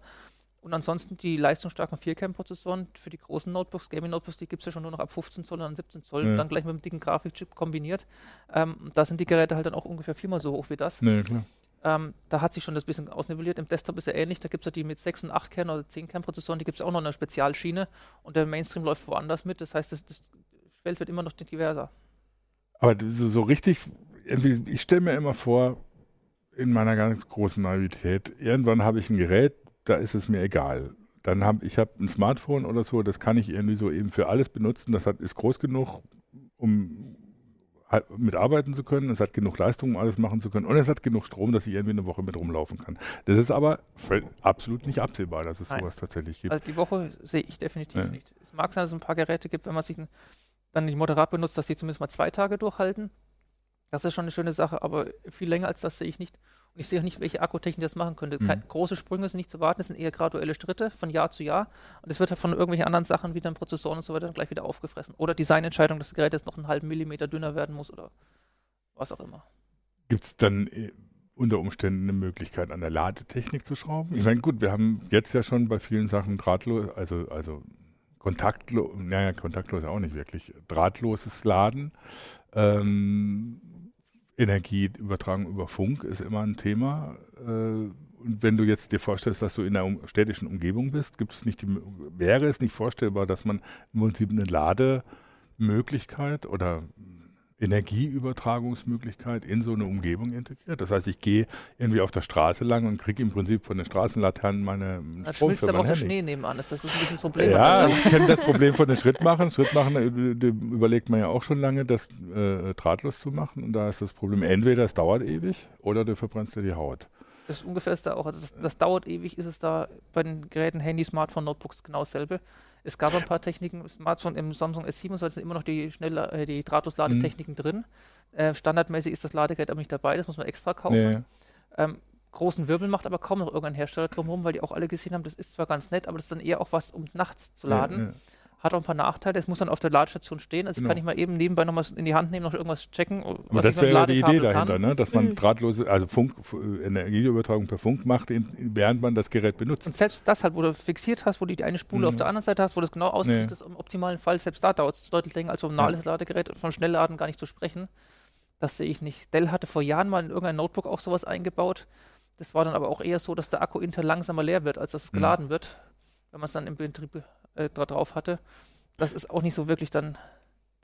Und ansonsten die leistungsstarken 4-Cam-Prozessoren für die großen Notebooks, Gaming-Notebooks, die gibt es ja schon nur noch ab 15 Zoll und 17 Zoll, Ja. dann gleich mit einem dicken Grafikchip kombiniert. Ähm, da sind die Geräte halt dann auch ungefähr viermal so hoch wie das. Nee. Ähm, da hat sich schon das bisschen ausnivelliert. Im Desktop ist ja ähnlich. Da gibt es ja die mit 6 und 8 Kern oder 10 Kern-Prozessoren, die gibt es auch noch in einer Spezialschiene und der Mainstream läuft woanders mit. Das heißt, das, das Feld wird immer noch diverser. Aber so, so richtig, ich stelle mir immer vor, in meiner ganz großen Naivität, irgendwann habe ich ein Gerät, da ist es mir egal. Dann habe ich hab ein Smartphone oder so, das kann ich irgendwie so eben für alles benutzen. Das hat, ist groß genug, um halt mitarbeiten zu können. Es hat genug Leistung, um alles machen zu können. Und es hat genug Strom, dass ich irgendwie eine Woche mit rumlaufen kann. Das ist aber absolut nicht absehbar, dass es Nein. sowas tatsächlich gibt. Also die Woche sehe ich definitiv Ja. nicht. Es mag sein, dass es ein paar Geräte gibt, wenn man sich dann die moderat benutzt, dass die zumindest mal zwei Tage durchhalten. Das ist schon eine schöne Sache, aber viel länger als das sehe ich nicht. Und ich sehe auch nicht, welche Akkutechnik das machen könnte. Mhm. Große Sprünge sind nicht zu warten, es sind eher graduelle Schritte von Jahr zu Jahr. Und es wird halt von irgendwelchen anderen Sachen wie dann Prozessoren und so weiter dann gleich wieder aufgefressen. Oder Designentscheidung, dass das Gerät jetzt noch einen halben Millimeter dünner werden muss oder was auch immer. Gibt es dann äh, unter Umständen eine Möglichkeit, an der Ladetechnik zu schrauben? Ich meine, gut, wir haben jetzt ja schon bei vielen Sachen drahtlos, also, also kontaktlos, naja, kontaktlos auch nicht wirklich, drahtloses Laden. Ähm, Energieübertragung über Funk ist immer ein Thema. Äh, und wenn du jetzt dir vorstellst, dass du in einer städtischen Umgebung bist, gibt es nicht die, wäre es nicht vorstellbar, dass man im Prinzip eine Lademöglichkeit oder Energieübertragungsmöglichkeit in so eine Umgebung integriert. Das heißt, ich gehe irgendwie auf der Straße lang und kriege im Prinzip von den Straßenlaternen meine Da Strom schmilzt für aber auch der. Schnee nebenan. Das, das ist ein bisschen das Problem. Ja, ich kenne das Problem von den Schrittmachern. Schrittmachen äh, überlegt man ja auch schon lange, das äh, drahtlos zu machen. Und da ist das Problem, entweder es dauert ewig oder du verbrennst dir die Haut. Das ungefähr ist da auch. Also das, das dauert ewig, ist es da bei den Geräten, Handy, Smartphone, Notebooks genau dasselbe. Es gab ein paar Techniken, Smartphone im Samsung S7 sind immer noch die schnell äh, die Drahtlos-Ladetechniken drin. Äh, standardmäßig ist das Ladegerät aber nicht dabei, das muss man extra kaufen. Nee. Ähm, großen Wirbel macht aber kaum noch irgendein Hersteller drumherum, weil die auch alle gesehen haben, das ist zwar ganz nett, aber das ist dann eher auch was, um nachts zu laden. Ja, ja. Hat auch ein paar Nachteile. Es muss dann auf der Ladestation stehen. Also Genau. kann ich mal eben nebenbei nochmal in die Hand nehmen, noch irgendwas checken. Aber was das wäre ja die Idee dahinter, kann. ne? dass man Mhm. drahtlose, also Funk, Energieübertragung per Funk macht, in, während man das Gerät benutzt. Und selbst das halt, wo du fixiert hast, wo du die eine Spule Mhm. auf der anderen Seite hast, wo du das genau ausgerichtet ist, im optimalen Fall, selbst da dauert es deutlich länger als so ein normales Ladegerät, von Schnellladen gar nicht zu sprechen. Das sehe ich nicht. Dell hatte vor Jahren mal in irgendein Notebook auch sowas eingebaut. Das war dann aber auch eher so, dass der Akku intern langsamer leer wird, als dass es Mhm. geladen wird, wenn man es dann im Betrieb äh, drauf hatte. Das ist auch nicht so wirklich dann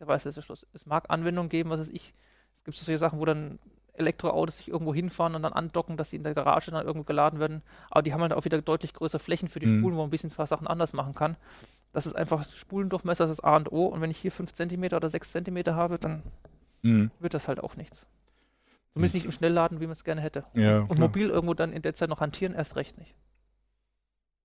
der weiße letzte Schluss. Es mag Anwendungen geben, was weiß ich. Es gibt so solche Sachen, wo dann Elektroautos sich irgendwo hinfahren und dann andocken, dass die in der Garage dann irgendwo geladen werden. Aber die haben halt auch wieder deutlich größere Flächen für die Mhm. Spulen, wo man ein bisschen ein paar Sachen anders machen kann. Das ist einfach Spulendurchmesser, das ist A und O. Und wenn ich hier 5 cm oder 6 cm habe, dann Mhm. wird das halt auch nichts. Zumindest nicht im Schnellladen, wie man es gerne hätte. Ja, Und klar. mobil irgendwo dann in der Zeit noch hantieren, erst recht nicht.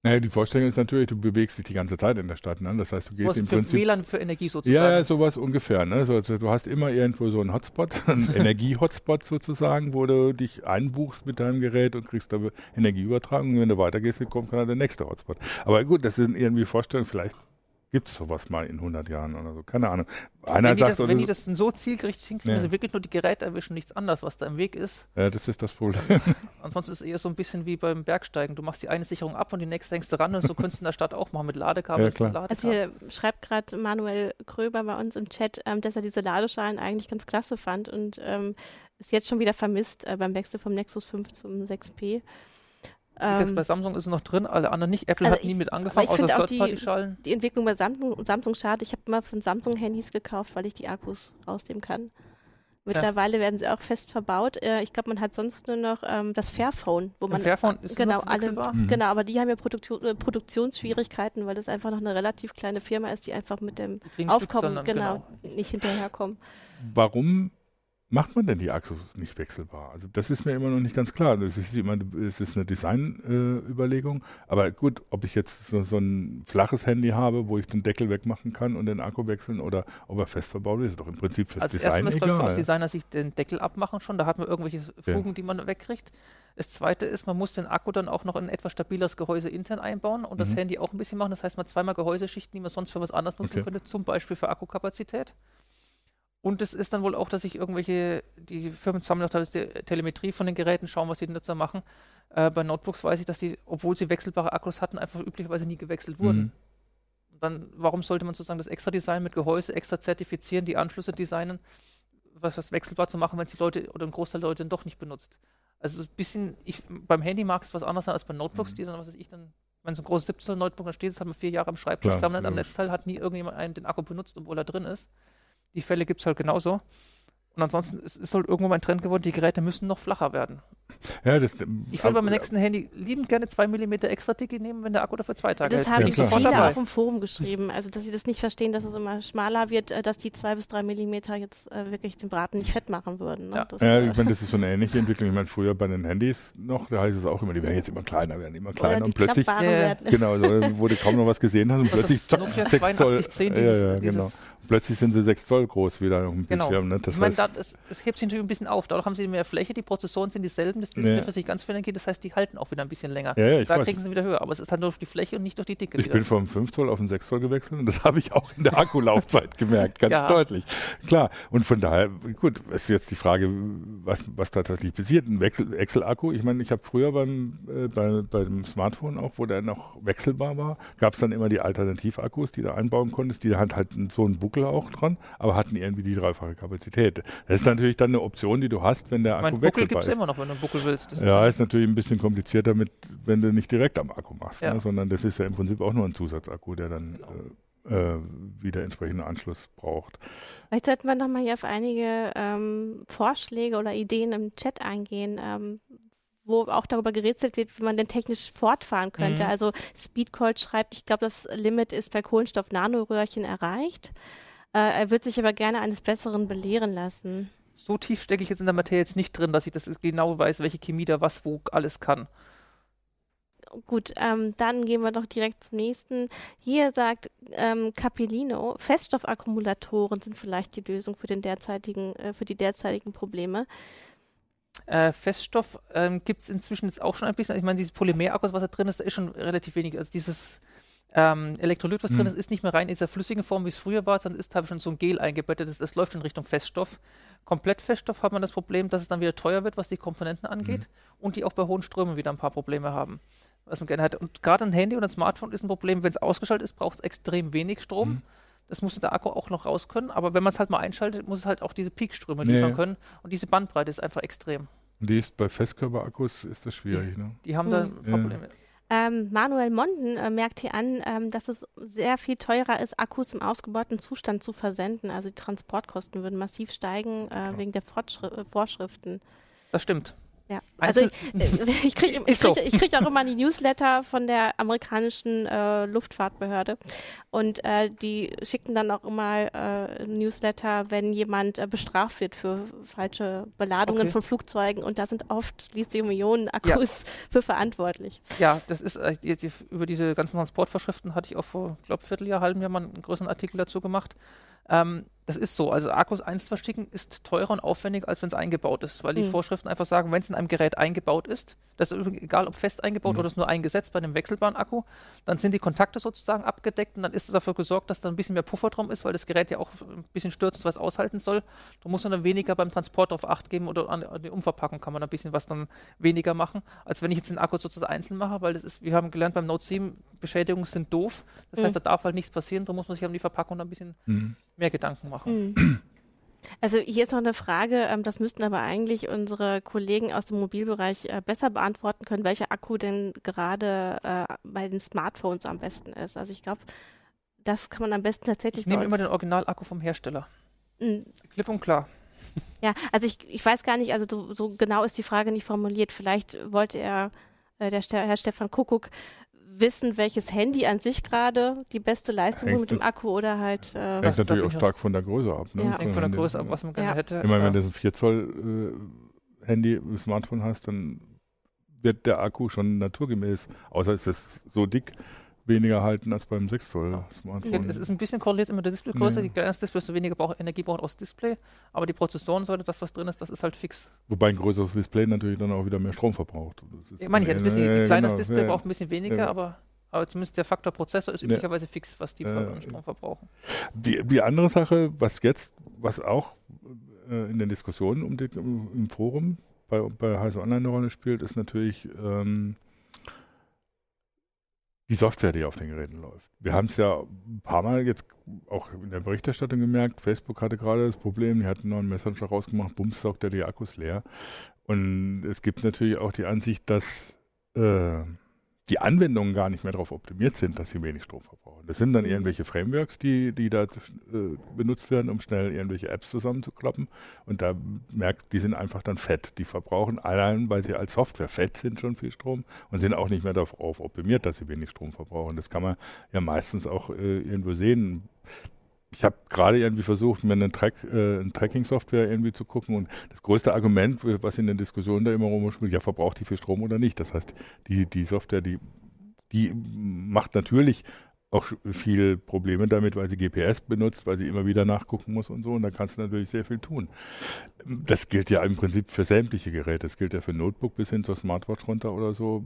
Naja, die Vorstellung ist natürlich, du bewegst dich die ganze Zeit in der Stadt. Ne? Das heißt, du So gehst was im für Prinzip WLAN für Energie sozusagen. Ja, ja, sowas ungefähr. Ne? So, du hast immer irgendwo so einen Hotspot, [laughs] einen Energie-Hotspot sozusagen, wo du dich einbuchst mit deinem Gerät und kriegst da Energieübertragung. Und wenn du weitergehst, kommt dann der nächste Hotspot. Aber gut, das sind irgendwie Vorstellungen. Vielleicht gibt es sowas mal in 100 Jahren oder so. Keine Ahnung. Einer wenn die, sagt, das, oder wenn so- die das denn so zielgerichtet hinkriegen, Ja. dass sie wirklich nur die Geräte erwischen, nichts anderes, was da im Weg ist. ja, das ist das Problem. Ansonsten ist es eher so ein bisschen wie beim Bergsteigen. Du machst die eine Sicherung ab und die nächste hängst du ran und so könntest du in der Stadt auch machen mit Ladekabel. Ja, klar. Also hier schreibt gerade Manuel Kröber bei uns im Chat, ähm, dass er diese Ladeschalen eigentlich ganz klasse fand und ähm, es jetzt schon wieder vermisst äh, beim Wechsel vom Nexus 5 zum 6P. Jetzt Ähm, bei Samsung ist es noch drin, alle anderen nicht. Apple Also hat nie ich- mit aber angefangen, außer die- Third-Party-Schalen. die Entwicklung bei Samsung, Samsung schade. Ich habe immer von Samsung Handys gekauft, weil ich die Akkus rausnehmen kann. Mittlerweile werden sie auch fest verbaut. Äh, ich glaube, man hat sonst nur noch ähm, das Fairphone, wo man Fairphone ist genau, noch alle-. Mhm. Genau, aber die haben ja Produktion, äh, Produktionsschwierigkeiten, weil das einfach noch eine relativ kleine Firma ist, die einfach mit dem Aufkommen dann, genau, nicht hinterherkommen. Warum macht man denn die Akkus nicht wechselbar? Also das ist mir immer noch nicht ganz klar. Das ist immer, es ist eine Designüberlegung. Äh, aber gut, ob ich jetzt so, so, ein flaches Handy habe, wo ich den Deckel wegmachen kann und den Akku wechseln oder ob er fest verbaut ist, ist doch im Prinzip fürs also Design egal. Also aus Designer Sicht den Deckel abmachen schon. Da hat man irgendwelche Fugen, ja. die man wegkriegt. Das zweite ist, man muss den Akku dann auch noch in ein etwas stabileres Gehäuse intern einbauen und mhm. das Handy auch ein bisschen machen. Das heißt, man zweimal Gehäuseschichten, die man sonst für was anderes nutzen okay. könnte, zum Beispiel für Akkukapazität. Und es ist dann wohl auch, dass sich irgendwelche, die Firmen sammeln auch teilweise die Telemetrie von den Geräten, schauen, was die Nutzer machen. Äh, bei Notebooks weiß ich, dass die, obwohl sie wechselbare Akkus hatten, einfach üblicherweise nie gewechselt wurden. Mhm. Dann, warum sollte man sozusagen das extra Design mit Gehäuse extra zertifizieren, die Anschlüsse designen, was, was wechselbar zu machen, wenn es die Leute oder ein Großteil der Leute dann doch nicht benutzt? Also ein bisschen, ich, beim Handy mag es was anderes sein als bei Notebooks, mhm. die dann, was weiß ich, dann, wenn so ein großes 17 Notebook da steht, das hat man vier Jahre am Schreibtisch, Klar, am Netzteil, hat nie irgendjemand einen den Akku benutzt, obwohl er drin ist. Die Fälle gibt es halt genauso. Und ansonsten ist es halt irgendwo mein Trend geworden, die Geräte müssen noch flacher werden. Ja, das, ich würde beim nächsten Handy liebend gerne 2 mm extra dicke nehmen, wenn der Akku dafür zwei Tage das hält. Das haben ja, viele dabei. auch im Forum geschrieben, also dass sie das nicht verstehen, dass es immer schmaler wird, äh, dass die 2 bis 3 mm jetzt äh, wirklich den Braten nicht fett machen würden. Ne? Ja, das, ja äh, ich meine, das ist so eine [laughs] ähnliche Entwicklung. Ich meine, früher bei den Handys noch, da heißt es auch immer, die werden jetzt immer kleiner, werden immer kleiner und plötzlich, ja, genau, so, wo du kaum noch was gesehen hast und plötzlich zack, 6 Zoll. 10, dieses, ja, ja, genau plötzlich sind sie 6 Zoll groß wieder auf dem genau. Bildschirm. Ne? Das ich meine, das hebt sich natürlich ein bisschen auf. Dadurch haben sie mehr Fläche, die Prozessoren sind dieselben, das Display ja. für sich ganz viel geht, das heißt, die halten auch wieder ein bisschen länger. Ja, ja, da weiß. kriegen sie wieder höher, aber es ist halt nur durch die Fläche und nicht durch die Dicke. Ich wieder. bin vom 5 Zoll auf den 6 Zoll gewechselt und das [laughs] habe ich auch in der Akkulaufzeit gemerkt, ganz deutlich. Klar, und von daher, gut, ist jetzt die Frage, was, was da tatsächlich passiert. Ein Excel-Akku, ich meine, ich habe früher beim, äh, bei, dem Smartphone auch, wo der noch wechselbar war, gab es dann immer die Alternativakkus, die du einbauen konntest, die hat halt so einen Buckel auch dran, aber hatten irgendwie die dreifache Kapazität. Das ist natürlich dann eine Option, die du hast, wenn der Akku mein, Buckel ist. immer noch, wenn du einen Buckel willst. Das ja, ist natürlich ein bisschen komplizierter, mit, wenn du nicht direkt am Akku machst, ja. ne, sondern das ist ja im Prinzip auch nur ein Zusatzakku, der dann genau. äh, wieder entsprechenden Anschluss braucht. Vielleicht sollten wir nochmal hier auf einige ähm, Vorschläge oder Ideen im Chat eingehen, ähm, wo auch darüber gerätselt wird, wie man denn technisch fortfahren könnte. Mhm. Also Speedcold schreibt, ich glaube, das Limit ist bei Kohlenstoff-Nanoröhrchen erreicht. Äh, er wird sich aber gerne eines Besseren belehren lassen. So tief stecke ich jetzt in der Materie jetzt nicht drin, dass ich das genau weiß, welche Chemie da was wo alles kann. Gut, ähm, dann gehen wir doch direkt zum nächsten. Hier sagt ähm, Capellino, Feststoffakkumulatoren sind vielleicht die Lösung für, den derzeitigen, äh, für die derzeitigen Probleme. Äh, Feststoff ähm, gibt es inzwischen jetzt auch schon ein bisschen. Ich meine, dieses Polymerakkus, was da drin ist, da ist schon relativ wenig. Also dieses ähm, Elektrolyt, was mhm. drin ist, ist nicht mehr rein in dieser flüssigen Form, wie es früher war, sondern ist teilweise schon so ein Gel eingebettet. Das, das läuft schon Richtung Feststoff. Komplett Feststoff hat man das Problem, dass es dann wieder teuer wird, was die Komponenten angeht mhm. und die auch bei hohen Strömen wieder ein paar Probleme haben. Was man gerne hat. Und gerade ein Handy und ein Smartphone ist ein Problem, wenn es ausgeschaltet ist, braucht es extrem wenig Strom. Mhm. Das muss der Akku auch noch raus können, aber wenn man es halt mal einschaltet, muss es halt auch diese Peakströme nee. liefern können. Und diese Bandbreite ist einfach extrem. Und die ist bei Festkörperakkus ist das schwierig, ne? Die haben da ein paar Probleme. Ähm, Manuel Monden äh, merkt hier an, ähm, dass es sehr viel teurer ist, Akkus im ausgebauten Zustand zu versenden. Also die Transportkosten würden massiv steigen äh, wegen der Fortschri äh, Vorschriften. Das stimmt. Ja, also ich, äh, [laughs] ich kriege ich krieg, ich krieg auch immer die Newsletter von der amerikanischen äh, Luftfahrtbehörde und äh, die schicken dann auch immer äh, Newsletter, wenn jemand äh, bestraft wird für falsche Beladungen okay. von Flugzeugen und da sind oft Lithium-Ionen-Akkus ja. [laughs] für verantwortlich. Ja, das ist äh, die, die, über diese ganzen Transportvorschriften hatte ich auch vor, glaube Vierteljahr, halben Jahr mal einen größeren Artikel dazu gemacht. Ähm, das ist so. Also Akkus einzeln verschicken ist teurer und aufwendiger, als wenn es eingebaut ist, weil die mhm. Vorschriften einfach sagen, wenn es in einem Gerät eingebaut ist, das ist egal ob fest eingebaut mhm. oder es nur eingesetzt bei einem wechselbaren Akku, dann sind die Kontakte sozusagen abgedeckt und dann ist es dafür gesorgt, dass da ein bisschen mehr Puffer drum ist, weil das Gerät ja auch ein bisschen stürzt, was aushalten soll. Da muss man dann weniger beim Transport auf Acht geben oder an, an die Umverpackung kann man ein bisschen was dann weniger machen, als wenn ich jetzt den Akku sozusagen einzeln mache, weil das ist, wir haben gelernt beim Note 7, Beschädigungen sind doof. Das mhm. heißt, da darf halt nichts passieren, da muss man sich um die Verpackung ein bisschen mhm. Mehr Gedanken machen. Mhm. Also hier ist noch eine Frage, ähm, das müssten aber eigentlich unsere Kollegen aus dem Mobilbereich äh, besser beantworten können, welcher Akku denn gerade äh, bei den Smartphones am besten ist. Also ich glaube, das kann man am besten tatsächlich. Ich nehme immer den Originalakku vom Hersteller. Mhm. Klipp und klar. [laughs] Ja, also ich, ich weiß gar nicht, also so, so genau ist die Frage nicht formuliert. Vielleicht wollte er, äh, der Herr Stefan Kuckuck, wissen, welches Handy an sich gerade die beste Leistung Hängt mit dem Akku oder halt. Äh, Hängt da natürlich auch stark von der Größe ab. Ne? Ja. Hängt von der Handy. Größe ab, was man gerne Ja. hätte. Ich meine, wenn du so ein 4 Zoll äh, Handy, Smartphone hast, dann wird der Akku schon naturgemäß, außer es ist so dick, weniger halten als beim 6 Zoll Smartphone. Es ist ein bisschen korreliert immer mit der Displaygröße. Ja. Je kleiner das Display, desto weniger braucht, Energie braucht auch das Display. Aber die Prozessorensäule, das, was drin ist, das ist halt fix. Wobei ein größeres Display natürlich dann auch wieder mehr Strom verbraucht. Das ist Ich meine, jetzt ein bisschen Ja, ein kleines genau, Display ja. braucht ein bisschen weniger, Ja. aber, aber zumindest der Faktor Prozessor ist Ja. üblicherweise fix, was die Ja, ja. Strom verbrauchen. Die, die andere Sache, was jetzt, was auch äh, in den Diskussionen um die, um, im Forum bei, bei Heise Online eine Rolle spielt, ist natürlich ähm, die Software, die auf den Geräten läuft. Wir haben es ja ein paar Mal jetzt auch in der Berichterstattung gemerkt, Facebook hatte gerade das Problem, die hatten einen neuen Messenger rausgemacht, bums, saugt er die Akkus leer. Und es gibt natürlich auch die Ansicht, dass äh, die Anwendungen gar nicht mehr darauf optimiert sind, dass sie wenig Strom verbrauchen. Das sind dann irgendwelche Frameworks, die, die da äh, benutzt werden, um schnell irgendwelche Apps zusammenzukloppen. Und da merkt, die sind einfach dann fett. Die verbrauchen allein, weil sie als Software fett sind, schon viel Strom und sind auch nicht mehr darauf optimiert, dass sie wenig Strom verbrauchen. Das kann man ja meistens auch äh, irgendwo sehen. Ich habe gerade irgendwie versucht, mir eine, Track, äh, eine Tracking-Software irgendwie zu gucken und das größte Argument, was in den Diskussionen da immer rumspielt, ja, verbraucht die viel Strom oder nicht? Das heißt, die, die Software, die, die macht natürlich auch viel Probleme damit, weil sie GPS benutzt, weil sie immer wieder nachgucken muss und so. Und da kannst du natürlich sehr viel tun. Das gilt ja im Prinzip für sämtliche Geräte. Das gilt ja für Notebook bis hin zur Smartwatch runter oder so.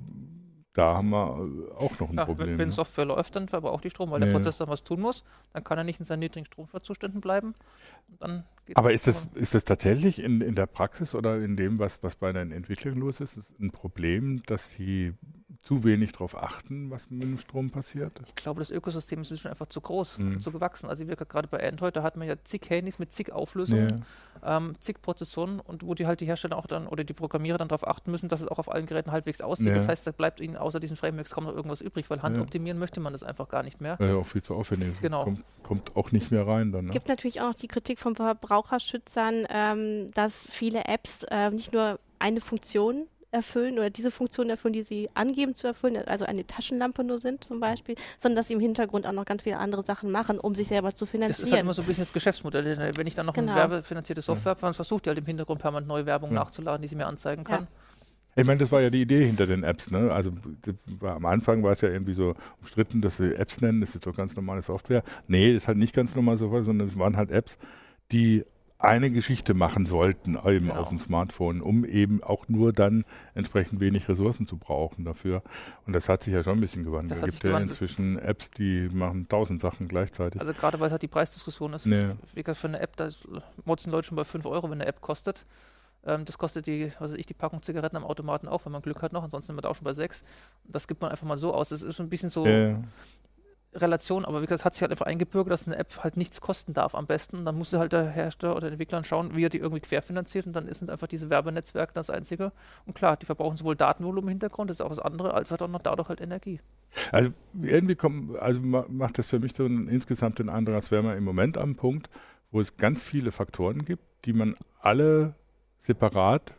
Da haben wir äh, auch noch ein Ja, Problem. wenn, wenn ne? Software läuft, dann verbraucht die Strom, weil Ja. der Prozessor was tun muss. Dann kann er nicht in seinen niedrigen Stromzuständen bleiben. Und dann geht Aber ist das, ist das tatsächlich in, in der Praxis oder in dem, was, was bei den Entwicklern los ist, ist ein Problem, dass sie zu wenig darauf achten, was mit dem Strom passiert? Ich glaube, das Ökosystem ist schon einfach zu groß Mhm. und zu gewachsen. Also wir gerade bei Android, da hat man ja zig Handys mit zig Auflösungen, ähm, zig Prozessoren und wo die halt die Hersteller auch dann oder die Programmierer dann darauf achten müssen, dass es auch auf allen Geräten halbwegs aussieht. Ja. Das heißt, da bleibt ihnen außer diesen Frameworks kaum noch irgendwas übrig, weil Hand Ja. möchte man das einfach gar nicht mehr. Ja, auch viel zu aufwendig. Es Genau. Kommt, kommt auch nicht mehr rein dann. Ne? gibt natürlich auch noch die Kritik von Verbraucherschützern, ähm, dass viele Apps äh, nicht nur eine Funktion erfüllen oder diese Funktion erfüllen, die sie angeben zu erfüllen, also eine Taschenlampe nur sind zum Beispiel, sondern dass sie im Hintergrund auch noch ganz viele andere Sachen machen, um sich selber zu Das finanzieren. ist halt immer so ein bisschen das Geschäftsmodell. denn Wenn ich dann noch Genau. eine werbefinanzierte Software habe, dann versucht die halt im Hintergrund permanent neue Werbung Ja. nachzuladen, die sie mir anzeigen kann. Ich meine, das war ja die Idee hinter den Apps. Ne? Also das war, am Anfang war es ja irgendwie so umstritten, dass sie Apps nennen, das ist doch ganz normale Software. Nee, ist halt nicht ganz normal Software, sondern es waren halt Apps, die eine Geschichte machen sollten, eben Genau. auf dem Smartphone, um eben auch nur dann entsprechend wenig Ressourcen zu brauchen dafür. Und das hat sich ja schon ein bisschen gewandelt. Es gibt ja inzwischen Apps, die machen tausend Sachen gleichzeitig. Also gerade weil es halt die Preisdiskussion ist. Nee. Wie gesagt, für eine App, da ist- motzen Leute schon bei 5 Euro, wenn eine App kostet. Ähm, das kostet die, was weiß ich, die Packung Zigaretten am Automaten auch, wenn man Glück hat noch. Ansonsten sind wir da auch schon bei 6. Das gibt man einfach mal so aus. Das ist so ein bisschen so ja. Relation, aber wie gesagt, es hat sich halt einfach eingebürgert, dass eine App halt nichts kosten darf am besten. Dann muss halt der Hersteller oder der Entwickler schauen, wie er die irgendwie querfinanziert und dann sind einfach diese Werbenetzwerke das Einzige. Und klar, die verbrauchen sowohl Datenvolumen im Hintergrund, das ist auch das andere, als halt auch noch dadurch halt Energie. Also irgendwie kommt, also ma- macht das für mich so insgesamt den Eindruck, als wären wir im Moment am Punkt, wo es ganz viele Faktoren gibt, die man alle separat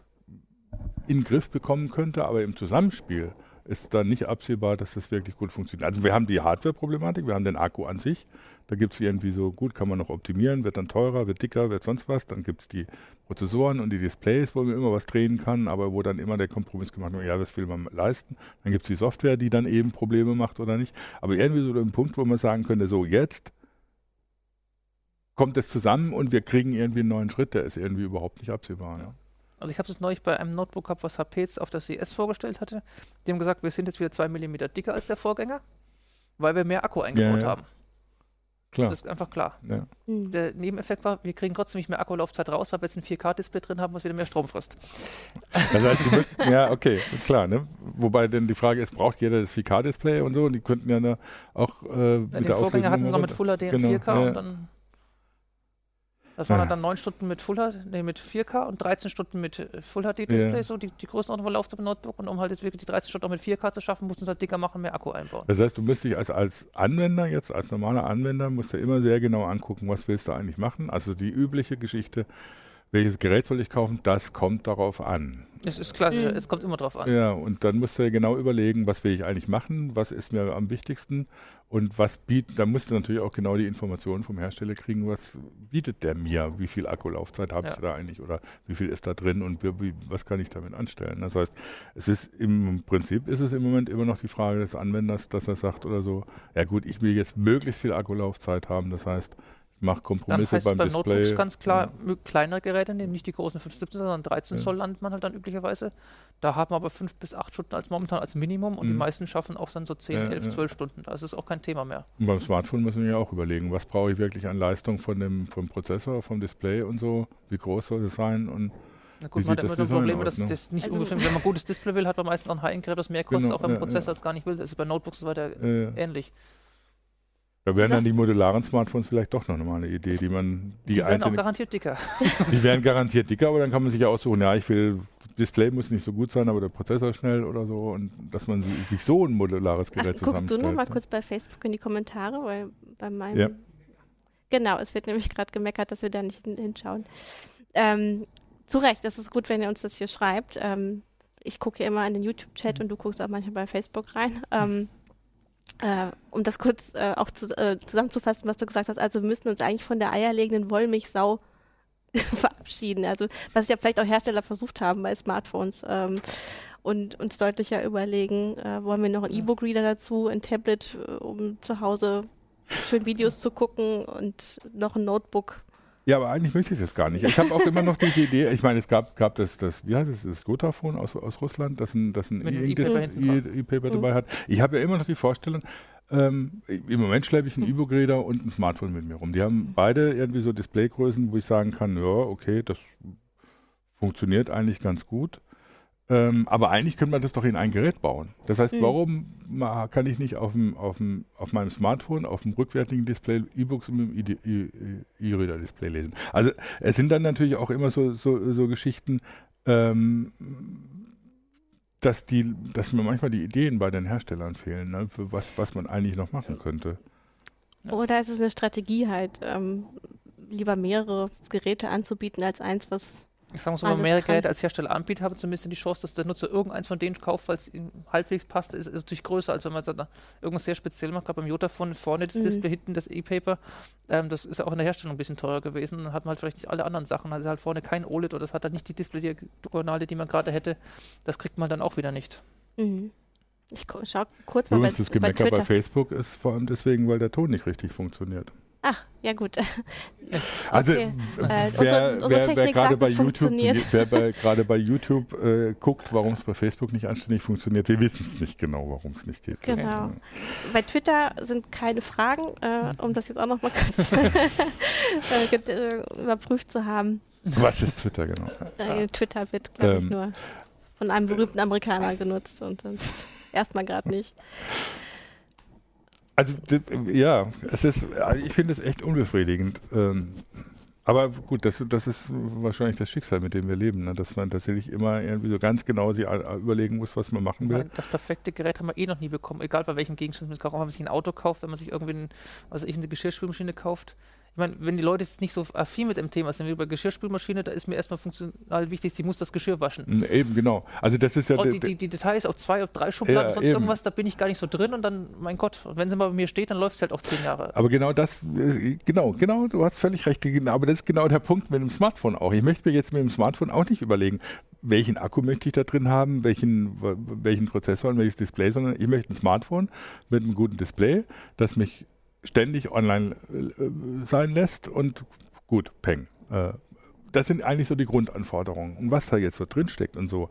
in den Griff bekommen könnte, aber im Zusammenspiel ist dann nicht absehbar, dass das wirklich gut funktioniert. Also wir haben die Hardware-Problematik, wir haben den Akku an sich, da gibt es irgendwie so, gut, kann man noch optimieren, wird dann teurer, wird dicker, wird sonst was, dann gibt es die Prozessoren und die Displays, wo man immer was drehen kann, aber wo dann immer der Kompromiss gemacht wird, ja, das will man leisten. Dann gibt es die Software, die dann eben Probleme macht oder nicht. Aber irgendwie so ein Punkt, wo man sagen könnte, so jetzt kommt es zusammen und wir kriegen irgendwie einen neuen Schritt, der ist irgendwie überhaupt nicht absehbar. Ja. Also ich habe es neulich bei einem Notebook gehabt, was HP jetzt auf der CS vorgestellt hatte. Die haben gesagt, wir sind jetzt wieder 2 mm dicker als der Vorgänger, weil wir mehr Akku eingebaut ja. haben. Klar. Das ist einfach klar. Ja. Hm. Der Nebeneffekt war, wir kriegen trotzdem nicht mehr Akkulaufzeit raus, weil wir jetzt ein 4K-Display drin haben, was wieder mehr Strom frisst. Das heißt, die müssen, ja, okay, ist klar. Ne? Wobei denn die Frage ist, braucht jeder das 4K-Display und so? Und die könnten ja ne, auch äh, Ja, mit den der Vorgänger hatten sie noch mit Full HD und Genau, 4K ja. und dann. Das waren Ja. dann 9 Stunden mit Full nee, mit 4K und 13 Stunden mit äh, Full HD Display, Ja. so die, die Größenordnung von Laufzeit Notebook. Und um halt jetzt wirklich die 13 Stunden auch mit 4K zu schaffen, mussten sie halt dicker machen, mehr Akku einbauen. Das heißt, du musst dich als, als Anwender, jetzt als normaler Anwender, musst du immer sehr genau angucken, was willst du eigentlich machen. Also die übliche Geschichte, welches Gerät soll ich kaufen, das kommt darauf an. Es ist klassisch, mhm. es kommt immer drauf an. Ja, und dann musst du genau überlegen, was will ich eigentlich machen, was ist mir am wichtigsten und was bietet, da musst du natürlich auch genau die Informationen vom Hersteller kriegen, was bietet der mir, wie viel Akkulaufzeit habe ja. ich da eigentlich oder wie viel ist da drin und wie, wie, was kann ich damit anstellen. Das heißt, es ist im Prinzip ist es im Moment immer noch die Frage des Anwenders, dass er sagt oder so, ja gut, ich will jetzt möglichst viel Akkulaufzeit haben, das heißt, mache Kompromisse dann beim, beim Display. Notebooks ganz klar ja. kleinere Geräte nehmen, nicht die großen 517, sondern 13 ja. Zoll landet man halt dann üblicherweise. Da haben wir aber 5 bis 8 Stunden als momentan als Minimum und mhm. die meisten schaffen auch dann so 10, ja, 11, 12 Stunden. Da ist es auch kein Thema mehr. Und beim Smartphone müssen wir ja auch überlegen, was brauche ich wirklich an Leistung von dem vom Prozessor, vom Display und so, wie groß soll es sein und na gut, man hat immer das Problem, aus, dass ne? das nicht also ungefähr, wenn man ein gutes Display will, hat man meistens auch ein High-End-Gerät, das mehr kostet, genau, auch wenn man ja, Prozessor ja. gar nicht will. Das ist bei Notebooks und so weiter ähnlich. Da wären dann die modularen Smartphones vielleicht doch noch mal eine Idee, die man die, die werden auch garantiert dicker. [laughs] die werden garantiert dicker, aber dann kann man sich ja aussuchen, ja, ich will, das Display muss nicht so gut sein, aber der Prozessor schnell oder so und dass man sich so ein modulares Gerät Ach, Guckst du noch mal ne? kurz bei Facebook in die Kommentare, weil bei meinem ja. Genau, es wird nämlich gerade gemeckert, dass wir da nicht hin hinschauen. Ähm, zu Recht, das ist gut, wenn ihr uns das hier schreibt. Ähm, ich gucke ja immer in den YouTube-Chat und du guckst auch manchmal bei Facebook rein. Ähm, [laughs] äh, um das kurz äh, auch zu, äh, zusammenzufassen, was du gesagt hast, also wir müssen uns eigentlich von der eierlegenden Wollmilchsau [laughs] verabschieden. Also was ja vielleicht auch Hersteller versucht haben bei Smartphones ähm, und uns deutlicher überlegen, äh, wollen wir noch ein E-Book-Reader dazu, ein Tablet, äh, um zu Hause schön Videos zu gucken und noch ein Notebook ja, aber eigentlich möchte ich das gar nicht. Ich habe auch immer noch diese Idee, ich meine, es gab, gab das, das, wie heißt es, das Gotafon aus, aus Russland, das ein, das ein E-Paper dabei mhm. hat. Ich habe ja immer noch die Vorstellung, ähm, im Moment schleppe ich einen E-Book-Reader und ein Smartphone mit mir rum. Die haben beide irgendwie so Displaygrößen, wo ich sagen kann, ja, okay, das funktioniert eigentlich ganz gut. Ähm, aber eigentlich könnte man das doch in ein Gerät bauen. Das heißt, mhm. warum kann ich nicht auf, dem, auf, dem, auf meinem Smartphone, auf dem rückwärtigen Display E-Books mit dem E-Reader-Display lesen? Also es sind dann natürlich auch immer so, so, so Geschichten, ähm, dass, die, dass mir manchmal die Ideen bei den Herstellern fehlen, ne, für was, was man eigentlich noch machen könnte. Oder ist es eine Strategie halt, ähm, lieber mehrere Geräte anzubieten als eins, was ich sage mal so, wenn man mehrere Geräte als Hersteller anbietet, habe zumindest die Chance, dass der Nutzer irgendeins von denen kauft, weil es ihm halbwegs passt, ist, ist natürlich größer, als wenn man da irgendwas sehr speziell macht. Gerade beim Jotafon vorne das mhm. Display, hinten das E-Paper. Ähm, das ist ja auch in der Herstellung ein bisschen teurer gewesen. Dann hat man halt vielleicht nicht alle anderen Sachen. Also halt vorne kein OLED oder das hat halt nicht die Display-Diagonale, die man gerade hätte. Das kriegt man dann auch wieder nicht. Mhm. Ich schau kurz mal Übrigens, bei, das Gemecker bei, bei Facebook ist vor allem deswegen, weil der Ton nicht richtig funktioniert. Ach, ja gut. Also okay. äh, wer, unsere, wer, wer gerade bei, bei, gerade bei YouTube äh, guckt, warum es bei Facebook nicht anständig funktioniert, wir wissen es nicht genau, warum es nicht geht. Genau. Bei Twitter sind keine Fragen, äh, um das jetzt auch noch mal kurz [laughs] äh, äh, überprüft zu haben. Was ist Twitter genau? Äh, Twitter wird, glaube ich, ähm, nur von einem berühmten Amerikaner genutzt und erstmal gerade nicht. Also ja, es ist, also, ich finde es echt unbefriedigend. Ähm, aber gut, das, das ist wahrscheinlich das Schicksal, mit dem wir leben, ne? dass man tatsächlich immer irgendwie so ganz genau sich überlegen muss, was man machen will. Das perfekte Gerät haben wir eh noch nie bekommen, egal bei welchem Gegenstand man es kauft. Auch wenn man sich ein Auto kauft, wenn man sich irgendwie ein, was ich, eine Geschirrspülmaschine kauft, ich meine, wenn die Leute jetzt nicht so affin mit dem Thema sind wie bei Geschirrspülmaschine, da ist mir erstmal funktional wichtig, sie muss das Geschirr waschen. Eben, genau. Also das ist ja und die, die, die Details auf zwei, auf drei Schubladen, ja, sonst eben. irgendwas, da bin ich gar nicht so drin und dann, mein Gott, wenn sie mal bei mir steht, dann läuft es halt auch zehn Jahre. Aber genau das, äh, genau, genau, du hast völlig recht. Aber das ist genau der Punkt mit dem Smartphone auch. Ich möchte mir jetzt mit dem Smartphone auch nicht überlegen, welchen Akku möchte ich da drin haben, welchen, welchen Prozessor und welches Display, sondern ich möchte ein Smartphone mit einem guten Display, das mich ständig online äh, sein lässt und gut, Peng. Äh, das sind eigentlich so die Grundanforderungen. Und was da jetzt so drin steckt und so.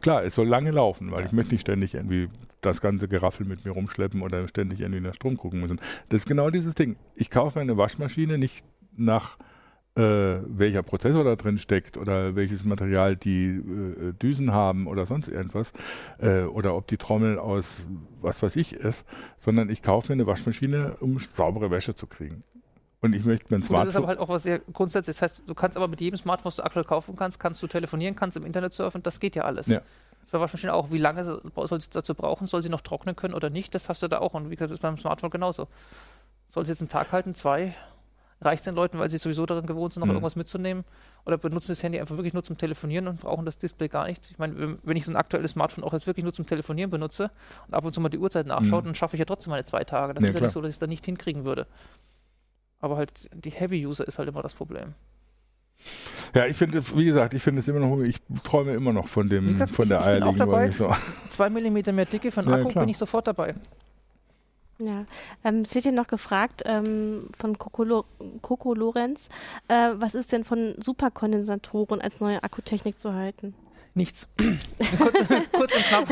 Klar, es soll lange laufen, weil ja. ich möchte nicht ständig irgendwie das ganze Geraffel mit mir rumschleppen oder ständig irgendwie nach Strom gucken müssen. Das ist genau dieses Ding. Ich kaufe eine Waschmaschine nicht nach äh, welcher Prozessor da drin steckt oder welches Material die äh, Düsen haben oder sonst irgendwas äh, oder ob die Trommel aus was weiß ich ist, sondern ich kaufe mir eine Waschmaschine, um saubere Wäsche zu kriegen. Und ich möchte mir ein Smartphone. Das ist aber halt auch was sehr grundsätzliches. Das heißt, du kannst aber mit jedem Smartphone, was du aktuell kaufen kannst, kannst du telefonieren, kannst im Internet surfen, das geht ja alles. Ja. Bei Waschmaschine auch, wie lange soll es dazu brauchen, soll sie noch trocknen können oder nicht, das hast du da auch. Und wie gesagt, das ist beim Smartphone genauso. Soll es jetzt einen Tag halten, zwei? Reicht den Leuten, weil sie sowieso daran gewohnt sind, noch Mhm. irgendwas mitzunehmen oder benutzen das Handy einfach wirklich nur zum Telefonieren und brauchen das Display gar nicht. Ich meine, wenn- ich so ein aktuelles Smartphone auch jetzt wirklich nur zum Telefonieren benutze und ab und zu mal die Uhrzeit nachschaue, Mhm. dann schaffe ich ja trotzdem meine zwei Tage. Das Ja, ist ja klar. nicht so, dass ich es dann nicht hinkriegen würde. Aber halt die Heavy-User ist halt immer das Problem. Ja, ich finde, wie gesagt, ich finde es immer noch, ich träume immer noch von dem, gesagt, von ich- der ich bin auch dabei. Wollmilchsau. Zwei Millimeter mehr Dicke Ja, Akku klar. bin ich sofort dabei. Ja, ähm, es wird hier noch gefragt ähm, von Coco, Lo Coco Lorenz, äh, was ist denn von Superkondensatoren als neue Akkutechnik zu halten? Nichts. [clears throat] kurz, [laughs] kurz und knapp.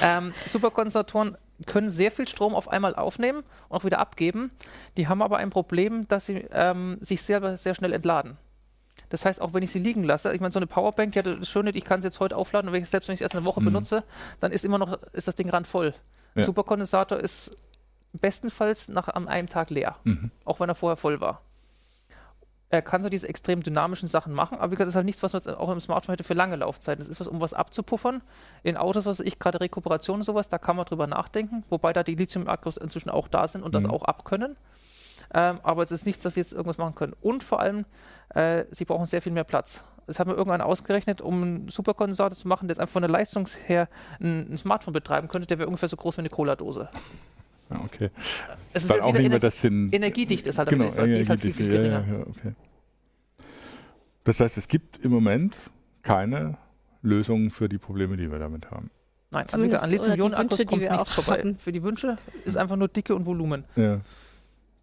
Ähm, Superkondensatoren können sehr viel Strom auf einmal aufnehmen und auch wieder abgeben. Die haben aber ein Problem, dass sie ähm, sich selber sehr schnell entladen. Das heißt, auch wenn ich sie liegen lasse, ich meine, so eine Powerbank, die hat das Schöne, ich kann sie jetzt heute aufladen und wenn ich, selbst wenn ich es erst eine Woche Mhm. benutze, dann ist immer noch, ist das Ding randvoll. Ein Ja. Superkondensator ist bestenfalls nach an einem Tag leer, Mhm. auch wenn er vorher voll war. Er kann so diese extrem dynamischen Sachen machen, aber wie gesagt, das ist halt nichts, was man jetzt auch im Smartphone hätte für lange Laufzeiten. Das ist was, um was abzupuffern. In Autos, was ich, gerade Rekuperation und sowas, da kann man drüber nachdenken, wobei da die Lithium-Akkus inzwischen auch da sind und das Mhm. auch abkönnen. Ähm, aber es ist nichts, dass sie jetzt irgendwas machen können. Und vor allem, äh, sie brauchen sehr viel mehr Platz. Das hat mir irgendwann ausgerechnet, um einen Superkondensator zu machen, der jetzt einfach von der Leistung her ein, ein Smartphone betreiben könnte, der wäre ungefähr so groß wie eine Cola-Dose. Ja, okay. Es ist Weil wieder auch nicht mehr Ener das sind. energiedicht ist halt, Genau, ist, die ist halt viel, viel geringer. ja, ja, okay. Das heißt, es gibt im Moment keine Lösung für die Probleme, die wir damit haben. Nein, also Zumindest- an Lithium-Ionen-Akkus kommt wir nichts vorbei. haben. Für die Wünsche ist einfach nur Dicke und Volumen. Ja.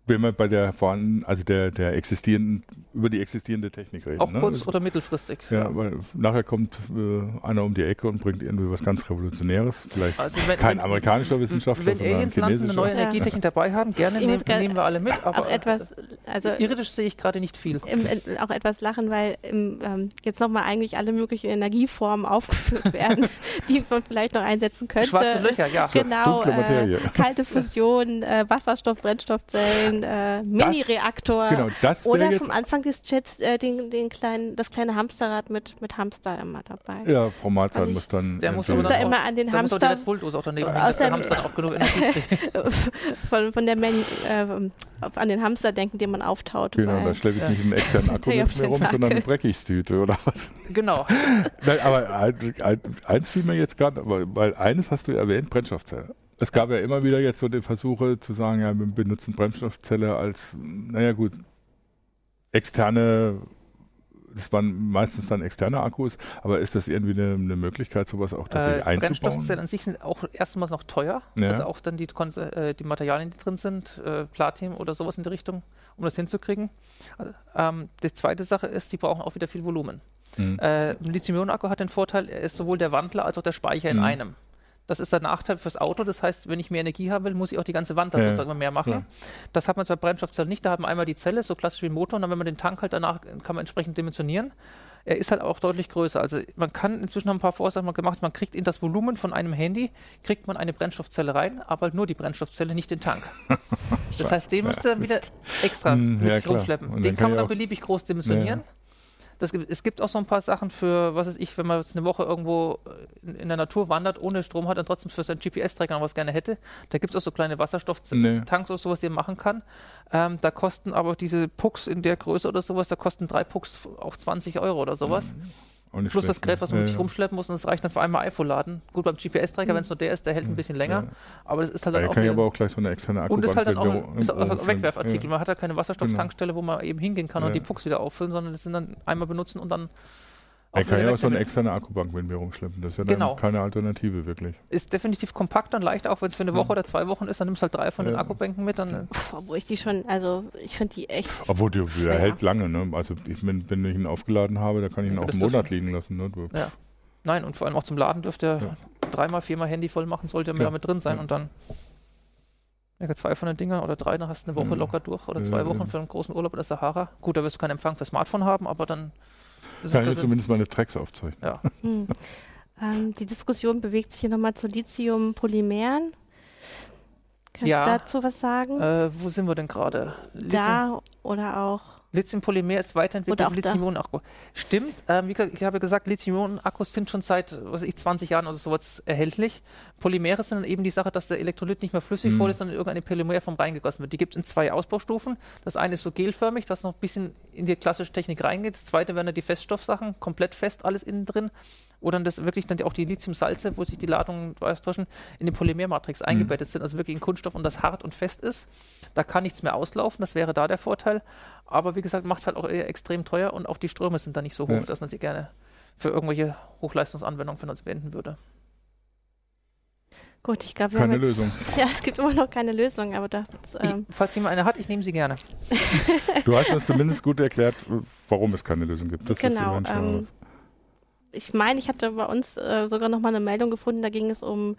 Wenn wir bei der vorhandenen, also der, der existierenden, über die existierende Technik reden. Auch ne? kurz- oder mittelfristig. Ja, weil nachher kommt äh, einer um die Ecke und bringt irgendwie was ganz Revolutionäres. Vielleicht Also wenn, kein wenn, amerikanischer Wissenschaftler, Wenn sondern Aliens landen, eine neue Ja. Energietechnik dabei haben, gerne muss nehmen, grad- nehmen wir alle mit. Aber auch etwas, also irdisch sehe ich gerade nicht viel. im, in, auch etwas lachen, weil im, ähm, jetzt nochmal eigentlich alle möglichen Energieformen [laughs] aufgeführt werden, die man vielleicht noch einsetzen könnte. Schwarze Löcher, ja. Genau, dunkle äh, Materie. kalte Fusion, äh, Wasserstoff, Brennstoffzellen, äh, Mini-Reaktor. Genau, Oder vom Anfang des Chats äh, den, den kleinen, das kleine Hamsterrad mit, mit Hamster immer dabei. Ja, Frau Marzahn Fand ich- muss dann. Der muss äh, muss da immer an den Da muss auch die Hamster auch daneben hängen, Aus dass der dem- Hamster auch genug Energie [laughs] von, von der Man äh, an den Hamster denken, den man auftaut. Genau, da schleppe ich Ja. [laughs] nicht einen externen Akku mit mir rum, sondern eine. Breckigstüte oder was. Genau. [laughs] Nein, aber ein- ein- eins fiel mir jetzt gerade, weil eines hast du erwähnt, Brennstoffzelle. Es gab ja immer wieder jetzt so die Versuche zu sagen, ja, wir benutzen Brennstoffzelle als, naja gut, externe, das waren meistens dann externe Akkus, aber ist das irgendwie eine, eine Möglichkeit, sowas auch tatsächlich Äh, einzubauen? Brennstoffzellen an sich sind auch erstmals noch teuer. Ja. Also auch dann die, äh, die Materialien, die drin sind, äh, Platin oder sowas in die Richtung, um das hinzukriegen. Also, ähm, die zweite Sache ist, die brauchen auch wieder viel Volumen. Hm. Äh, ein Lithium-Ionen-Akku hat den Vorteil, er ist sowohl der Wandler als auch der Speicher in Mhm. einem. Das ist der Nachteil fürs Auto. Das heißt, wenn ich mehr Energie haben will, muss ich auch die ganze Wand da Ja, sozusagen mehr machen. klar. Das hat man zwar bei Brennstoffzellen nicht. Da hat man einmal die Zelle, so klassisch wie ein Motor, und dann, wenn man den Tank halt danach, kann man entsprechend dimensionieren. Er ist halt auch deutlich größer. Also man kann inzwischen haben ein paar Vorsachen gemacht, man kriegt in das Volumen von einem Handy, kriegt man eine Brennstoffzelle rein, aber halt nur die Brennstoffzelle, nicht den Tank. [laughs] Das heißt, den müsst ihr dann wieder extra Hm, mit ja, sich rumschleppen. Den kann kann man dann auch- beliebig groß dimensionieren. Das gibt, es gibt auch so ein paar Sachen für, was weiß ich, wenn man jetzt eine Woche irgendwo in, in der Natur wandert, ohne Strom hat und trotzdem für seinen GPS-Träger noch was gerne hätte. Da gibt es auch so kleine Wasserstofftanks Nee. oder sowas, die man machen kann. Ähm, da kosten aber diese Pucks in der Größe oder sowas, da kosten drei Pucks auch 20 Euro oder sowas. Auch Plus das schlecht, Gerät, ne? was man mit Ja, sich rumschleppen muss und das reicht dann für einmal iPhone laden. Gut, beim GPS-Träger, wenn es nur der ist, der hält ein bisschen länger. Ja. Aber das ist halt Da dann auch kann wieder- aber auch gleich so eine externe Akku und ist halt dann auch ein, ist auch ein Wegwerfartikel. Man hat ja keine Wasserstofftankstelle, wo man eben hingehen kann Ja. und die Pucks wieder auffüllen, sondern das sind dann einmal benutzen und dann Er kann ja auch so eine externe Akkubank mit mir rumschleppen. Das ist ja dann Genau. keine Alternative wirklich. Ist definitiv kompakter und leichter, auch wenn es für eine Woche Ja. oder zwei Wochen ist, dann nimmst du halt drei von den Ja. Akkubänken mit, dann Puh, obwohl ich die schon, also ich finde die echt. Obwohl der, der Schwer. hält lange, ne? Also ich, wenn, wenn ich ihn aufgeladen habe, da kann ich ihn Ja, auch einen Monat liegen lassen. Ne? Ja. Nein, und vor allem auch zum Laden dürfte er Ja. dreimal, viermal Handy voll machen, sollte er Ja. damit drin sein Ja. und dann ja, zwei von den Dingern oder drei, dann hast du eine Woche Ja. locker durch oder Ja, zwei ja. Wochen für einen großen Urlaub in der Sahara. Gut, da wirst du keinen Empfang für Smartphone haben, aber dann das Kann ich zumindest meine Tracks aufzeichnen. ja. Hm. [laughs] Ähm, die Diskussion bewegt sich hier nochmal zu Lithium-Polymeren. Kannst Ja. du dazu was sagen? Äh, wo sind wir denn gerade? Lithium- da oder auch Lithium-Polymer ist weiterentwickelt auf Lithium-Ionen-Akku. Stimmt, ähm, wie gesagt, ich habe gesagt, Lithium-Ionen-Akkus sind schon seit was ich, 20 Jahren oder sowas erhältlich. Polymere sind dann eben die Sache, dass der Elektrolyt nicht mehr flüssig mhm. voll ist, sondern in irgendeine Polymerform reingegossen wird. Die gibt es in zwei Ausbaustufen. Das eine ist so gelförmig, das noch ein bisschen in die klassische Technik reingeht. Das zweite wären dann die Feststoffsachen, komplett fest alles innen drin wo dann das wirklich dann auch die Lithiumsalze, wo sich die Ladungen austauschen, in die Polymermatrix mhm. eingebettet sind, also wirklich in Kunststoff und das hart und fest ist. Da kann nichts mehr auslaufen, das wäre da der Vorteil. Aber wie gesagt, macht es halt auch eher extrem teuer und auch die Ströme sind da nicht so hoch, ja. dass man sie gerne für irgendwelche Hochleistungsanwendungen verwenden würde. Gut, ich glaube, wir keine haben jetzt, Lösung. [laughs] Ja, es gibt immer noch keine Lösung, aber das. Ähm ich, falls jemand eine hat, ich nehme sie gerne. [laughs] du hast uns zumindest gut erklärt, warum es keine Lösung gibt. Das genau. Ähm, ich meine, ich hatte bei uns äh, sogar noch mal eine Meldung gefunden, da ging es um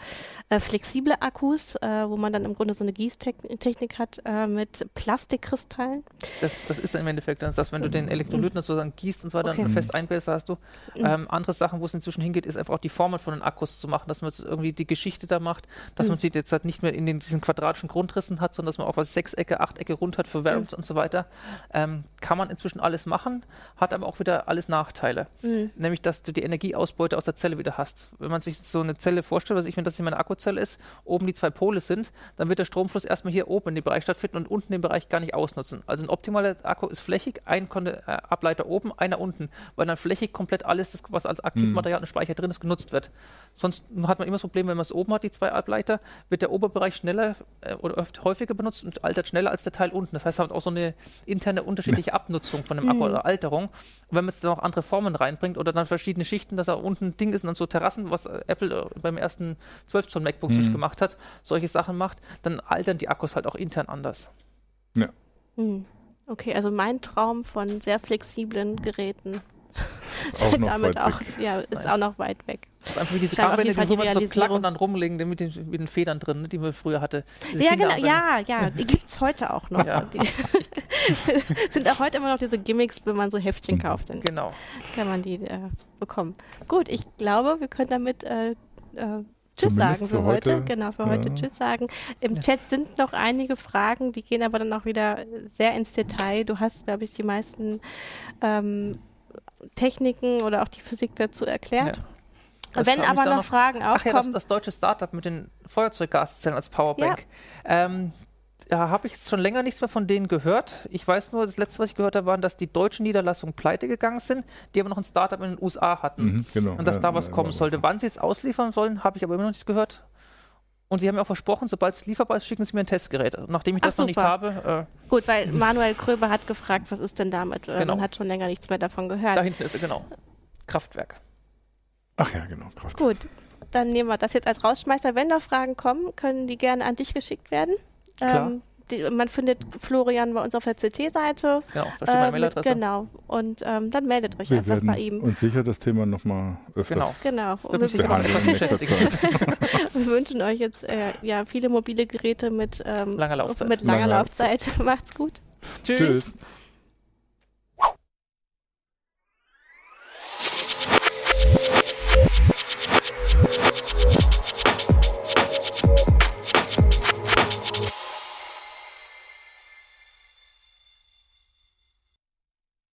äh, flexible Akkus, äh, wo man dann im Grunde so eine Gießtechnik hat äh, mit Plastikkristallen. Das, das ist dann im Endeffekt dann das, wenn du den Elektrolyten sozusagen gießt und so weiter okay. dann fest einbläst, hast du. Mhm. Ähm, andere Sachen, wo es inzwischen hingeht, ist einfach auch die Formel von den Akkus zu machen, dass man irgendwie die Geschichte da macht, dass mhm. man sie jetzt halt nicht mehr in den, diesen quadratischen Grundrissen hat, sondern dass man auch was Sechsecke, Achtecke rund hat für Variants mhm. und so weiter. Ähm, kann man inzwischen alles machen, hat aber auch wieder alles Nachteile. Mhm. Nämlich, dass du die Energieausbeute aus der Zelle wieder hast. Wenn man sich so eine Zelle vorstellt, was ich, wenn das in meiner Akkuzelle ist, oben die zwei Pole sind, dann wird der Stromfluss erstmal hier oben in dem Bereich stattfinden und unten den Bereich gar nicht ausnutzen. Also ein optimaler Akku ist flächig, ein äh, Ableiter oben, einer unten, weil dann flächig komplett alles, das, was als Aktivmaterial mhm. und Speicher drin ist, genutzt wird. Sonst hat man immer das Problem, wenn man es oben hat, die zwei Ableiter, wird der Oberbereich schneller äh, oder öfter, häufiger benutzt und altert schneller als der Teil unten. Das heißt, man hat auch so eine interne unterschiedliche Abnutzung von dem Akku mhm. oder Alterung. Und wenn man jetzt dann noch andere Formen reinbringt oder dann verschiedene Schichten, dass er unten Ding ist und dann so Terrassen, was äh, Apple äh, beim ersten 12 Zoll MacBook mhm. gemacht hat, solche Sachen macht, dann altern die Akkus halt auch intern anders. Ja. Mhm. Okay, also mein Traum von sehr flexiblen Geräten. [laughs] Auch damit auch, ja, ist Nein. auch noch weit weg. Das ist einfach wie diese Armbänder, die, man so klack und dann rumlegen mit den, mit den Federn drin, ne, die man früher hatte. Diese ja, genau, ja, ja, die [laughs] gibt es heute auch noch. Ja. Die [laughs] sind auch heute immer noch diese Gimmicks, wenn man so Heftchen kauft. Dann genau. kann man die äh, bekommen. Gut, ich glaube, wir können damit äh, äh, Tschüss Zumindest sagen für, für heute. heute. Genau, für ja. heute Tschüss sagen. Im ja. Chat sind noch einige Fragen, die gehen aber dann auch wieder sehr ins Detail. Du hast, glaube ich, die meisten ähm, Techniken oder auch die Physik dazu erklärt. Ja. Wenn aber noch, noch, Fragen aufkommen. Ach ja, das, das deutsche Startup mit den Feuerzeuggaszellen als Powerbank. Ja. Ähm, da habe ich schon länger nichts mehr von denen gehört. Ich weiß nur, das letzte, was ich gehört habe, waren, dass die deutschen Niederlassungen pleite gegangen sind, die aber noch ein Startup in den USA hatten. Mhm, genau. Und dass ja, da was kommen sollte. Wann sie es ausliefern sollen, habe ich aber immer noch nichts gehört. Und sie haben mir auch versprochen, sobald es lieferbar ist, schicken sie mir ein Testgerät. Nachdem ich Ach, das super. noch nicht habe. Äh Gut, weil Manuel Kröber hat gefragt, was ist denn damit? Äh, genau. Man hat schon länger nichts mehr davon gehört. Da hinten ist er, genau. Kraftwerk. Ach ja, genau. Kraftwerk. Gut, dann nehmen wir das jetzt als Rausschmeißer. Wenn da Fragen kommen, können die gerne an dich geschickt werden. Klar. Ähm, die, man findet Florian bei uns auf der CT-Seite. Genau, da steht meine äh, Mailadresse. Genau. Und ähm, dann meldet euch wir einfach bei ihm. Und sicher das Thema nochmal öfter. Genau. Genau. Und wir, wir wünschen euch jetzt äh, ja, viele mobile Geräte mit, ähm, langer Laufzeit. Mit langer Laufzeit. [laughs] Macht's gut. Tschüss. Tschüss.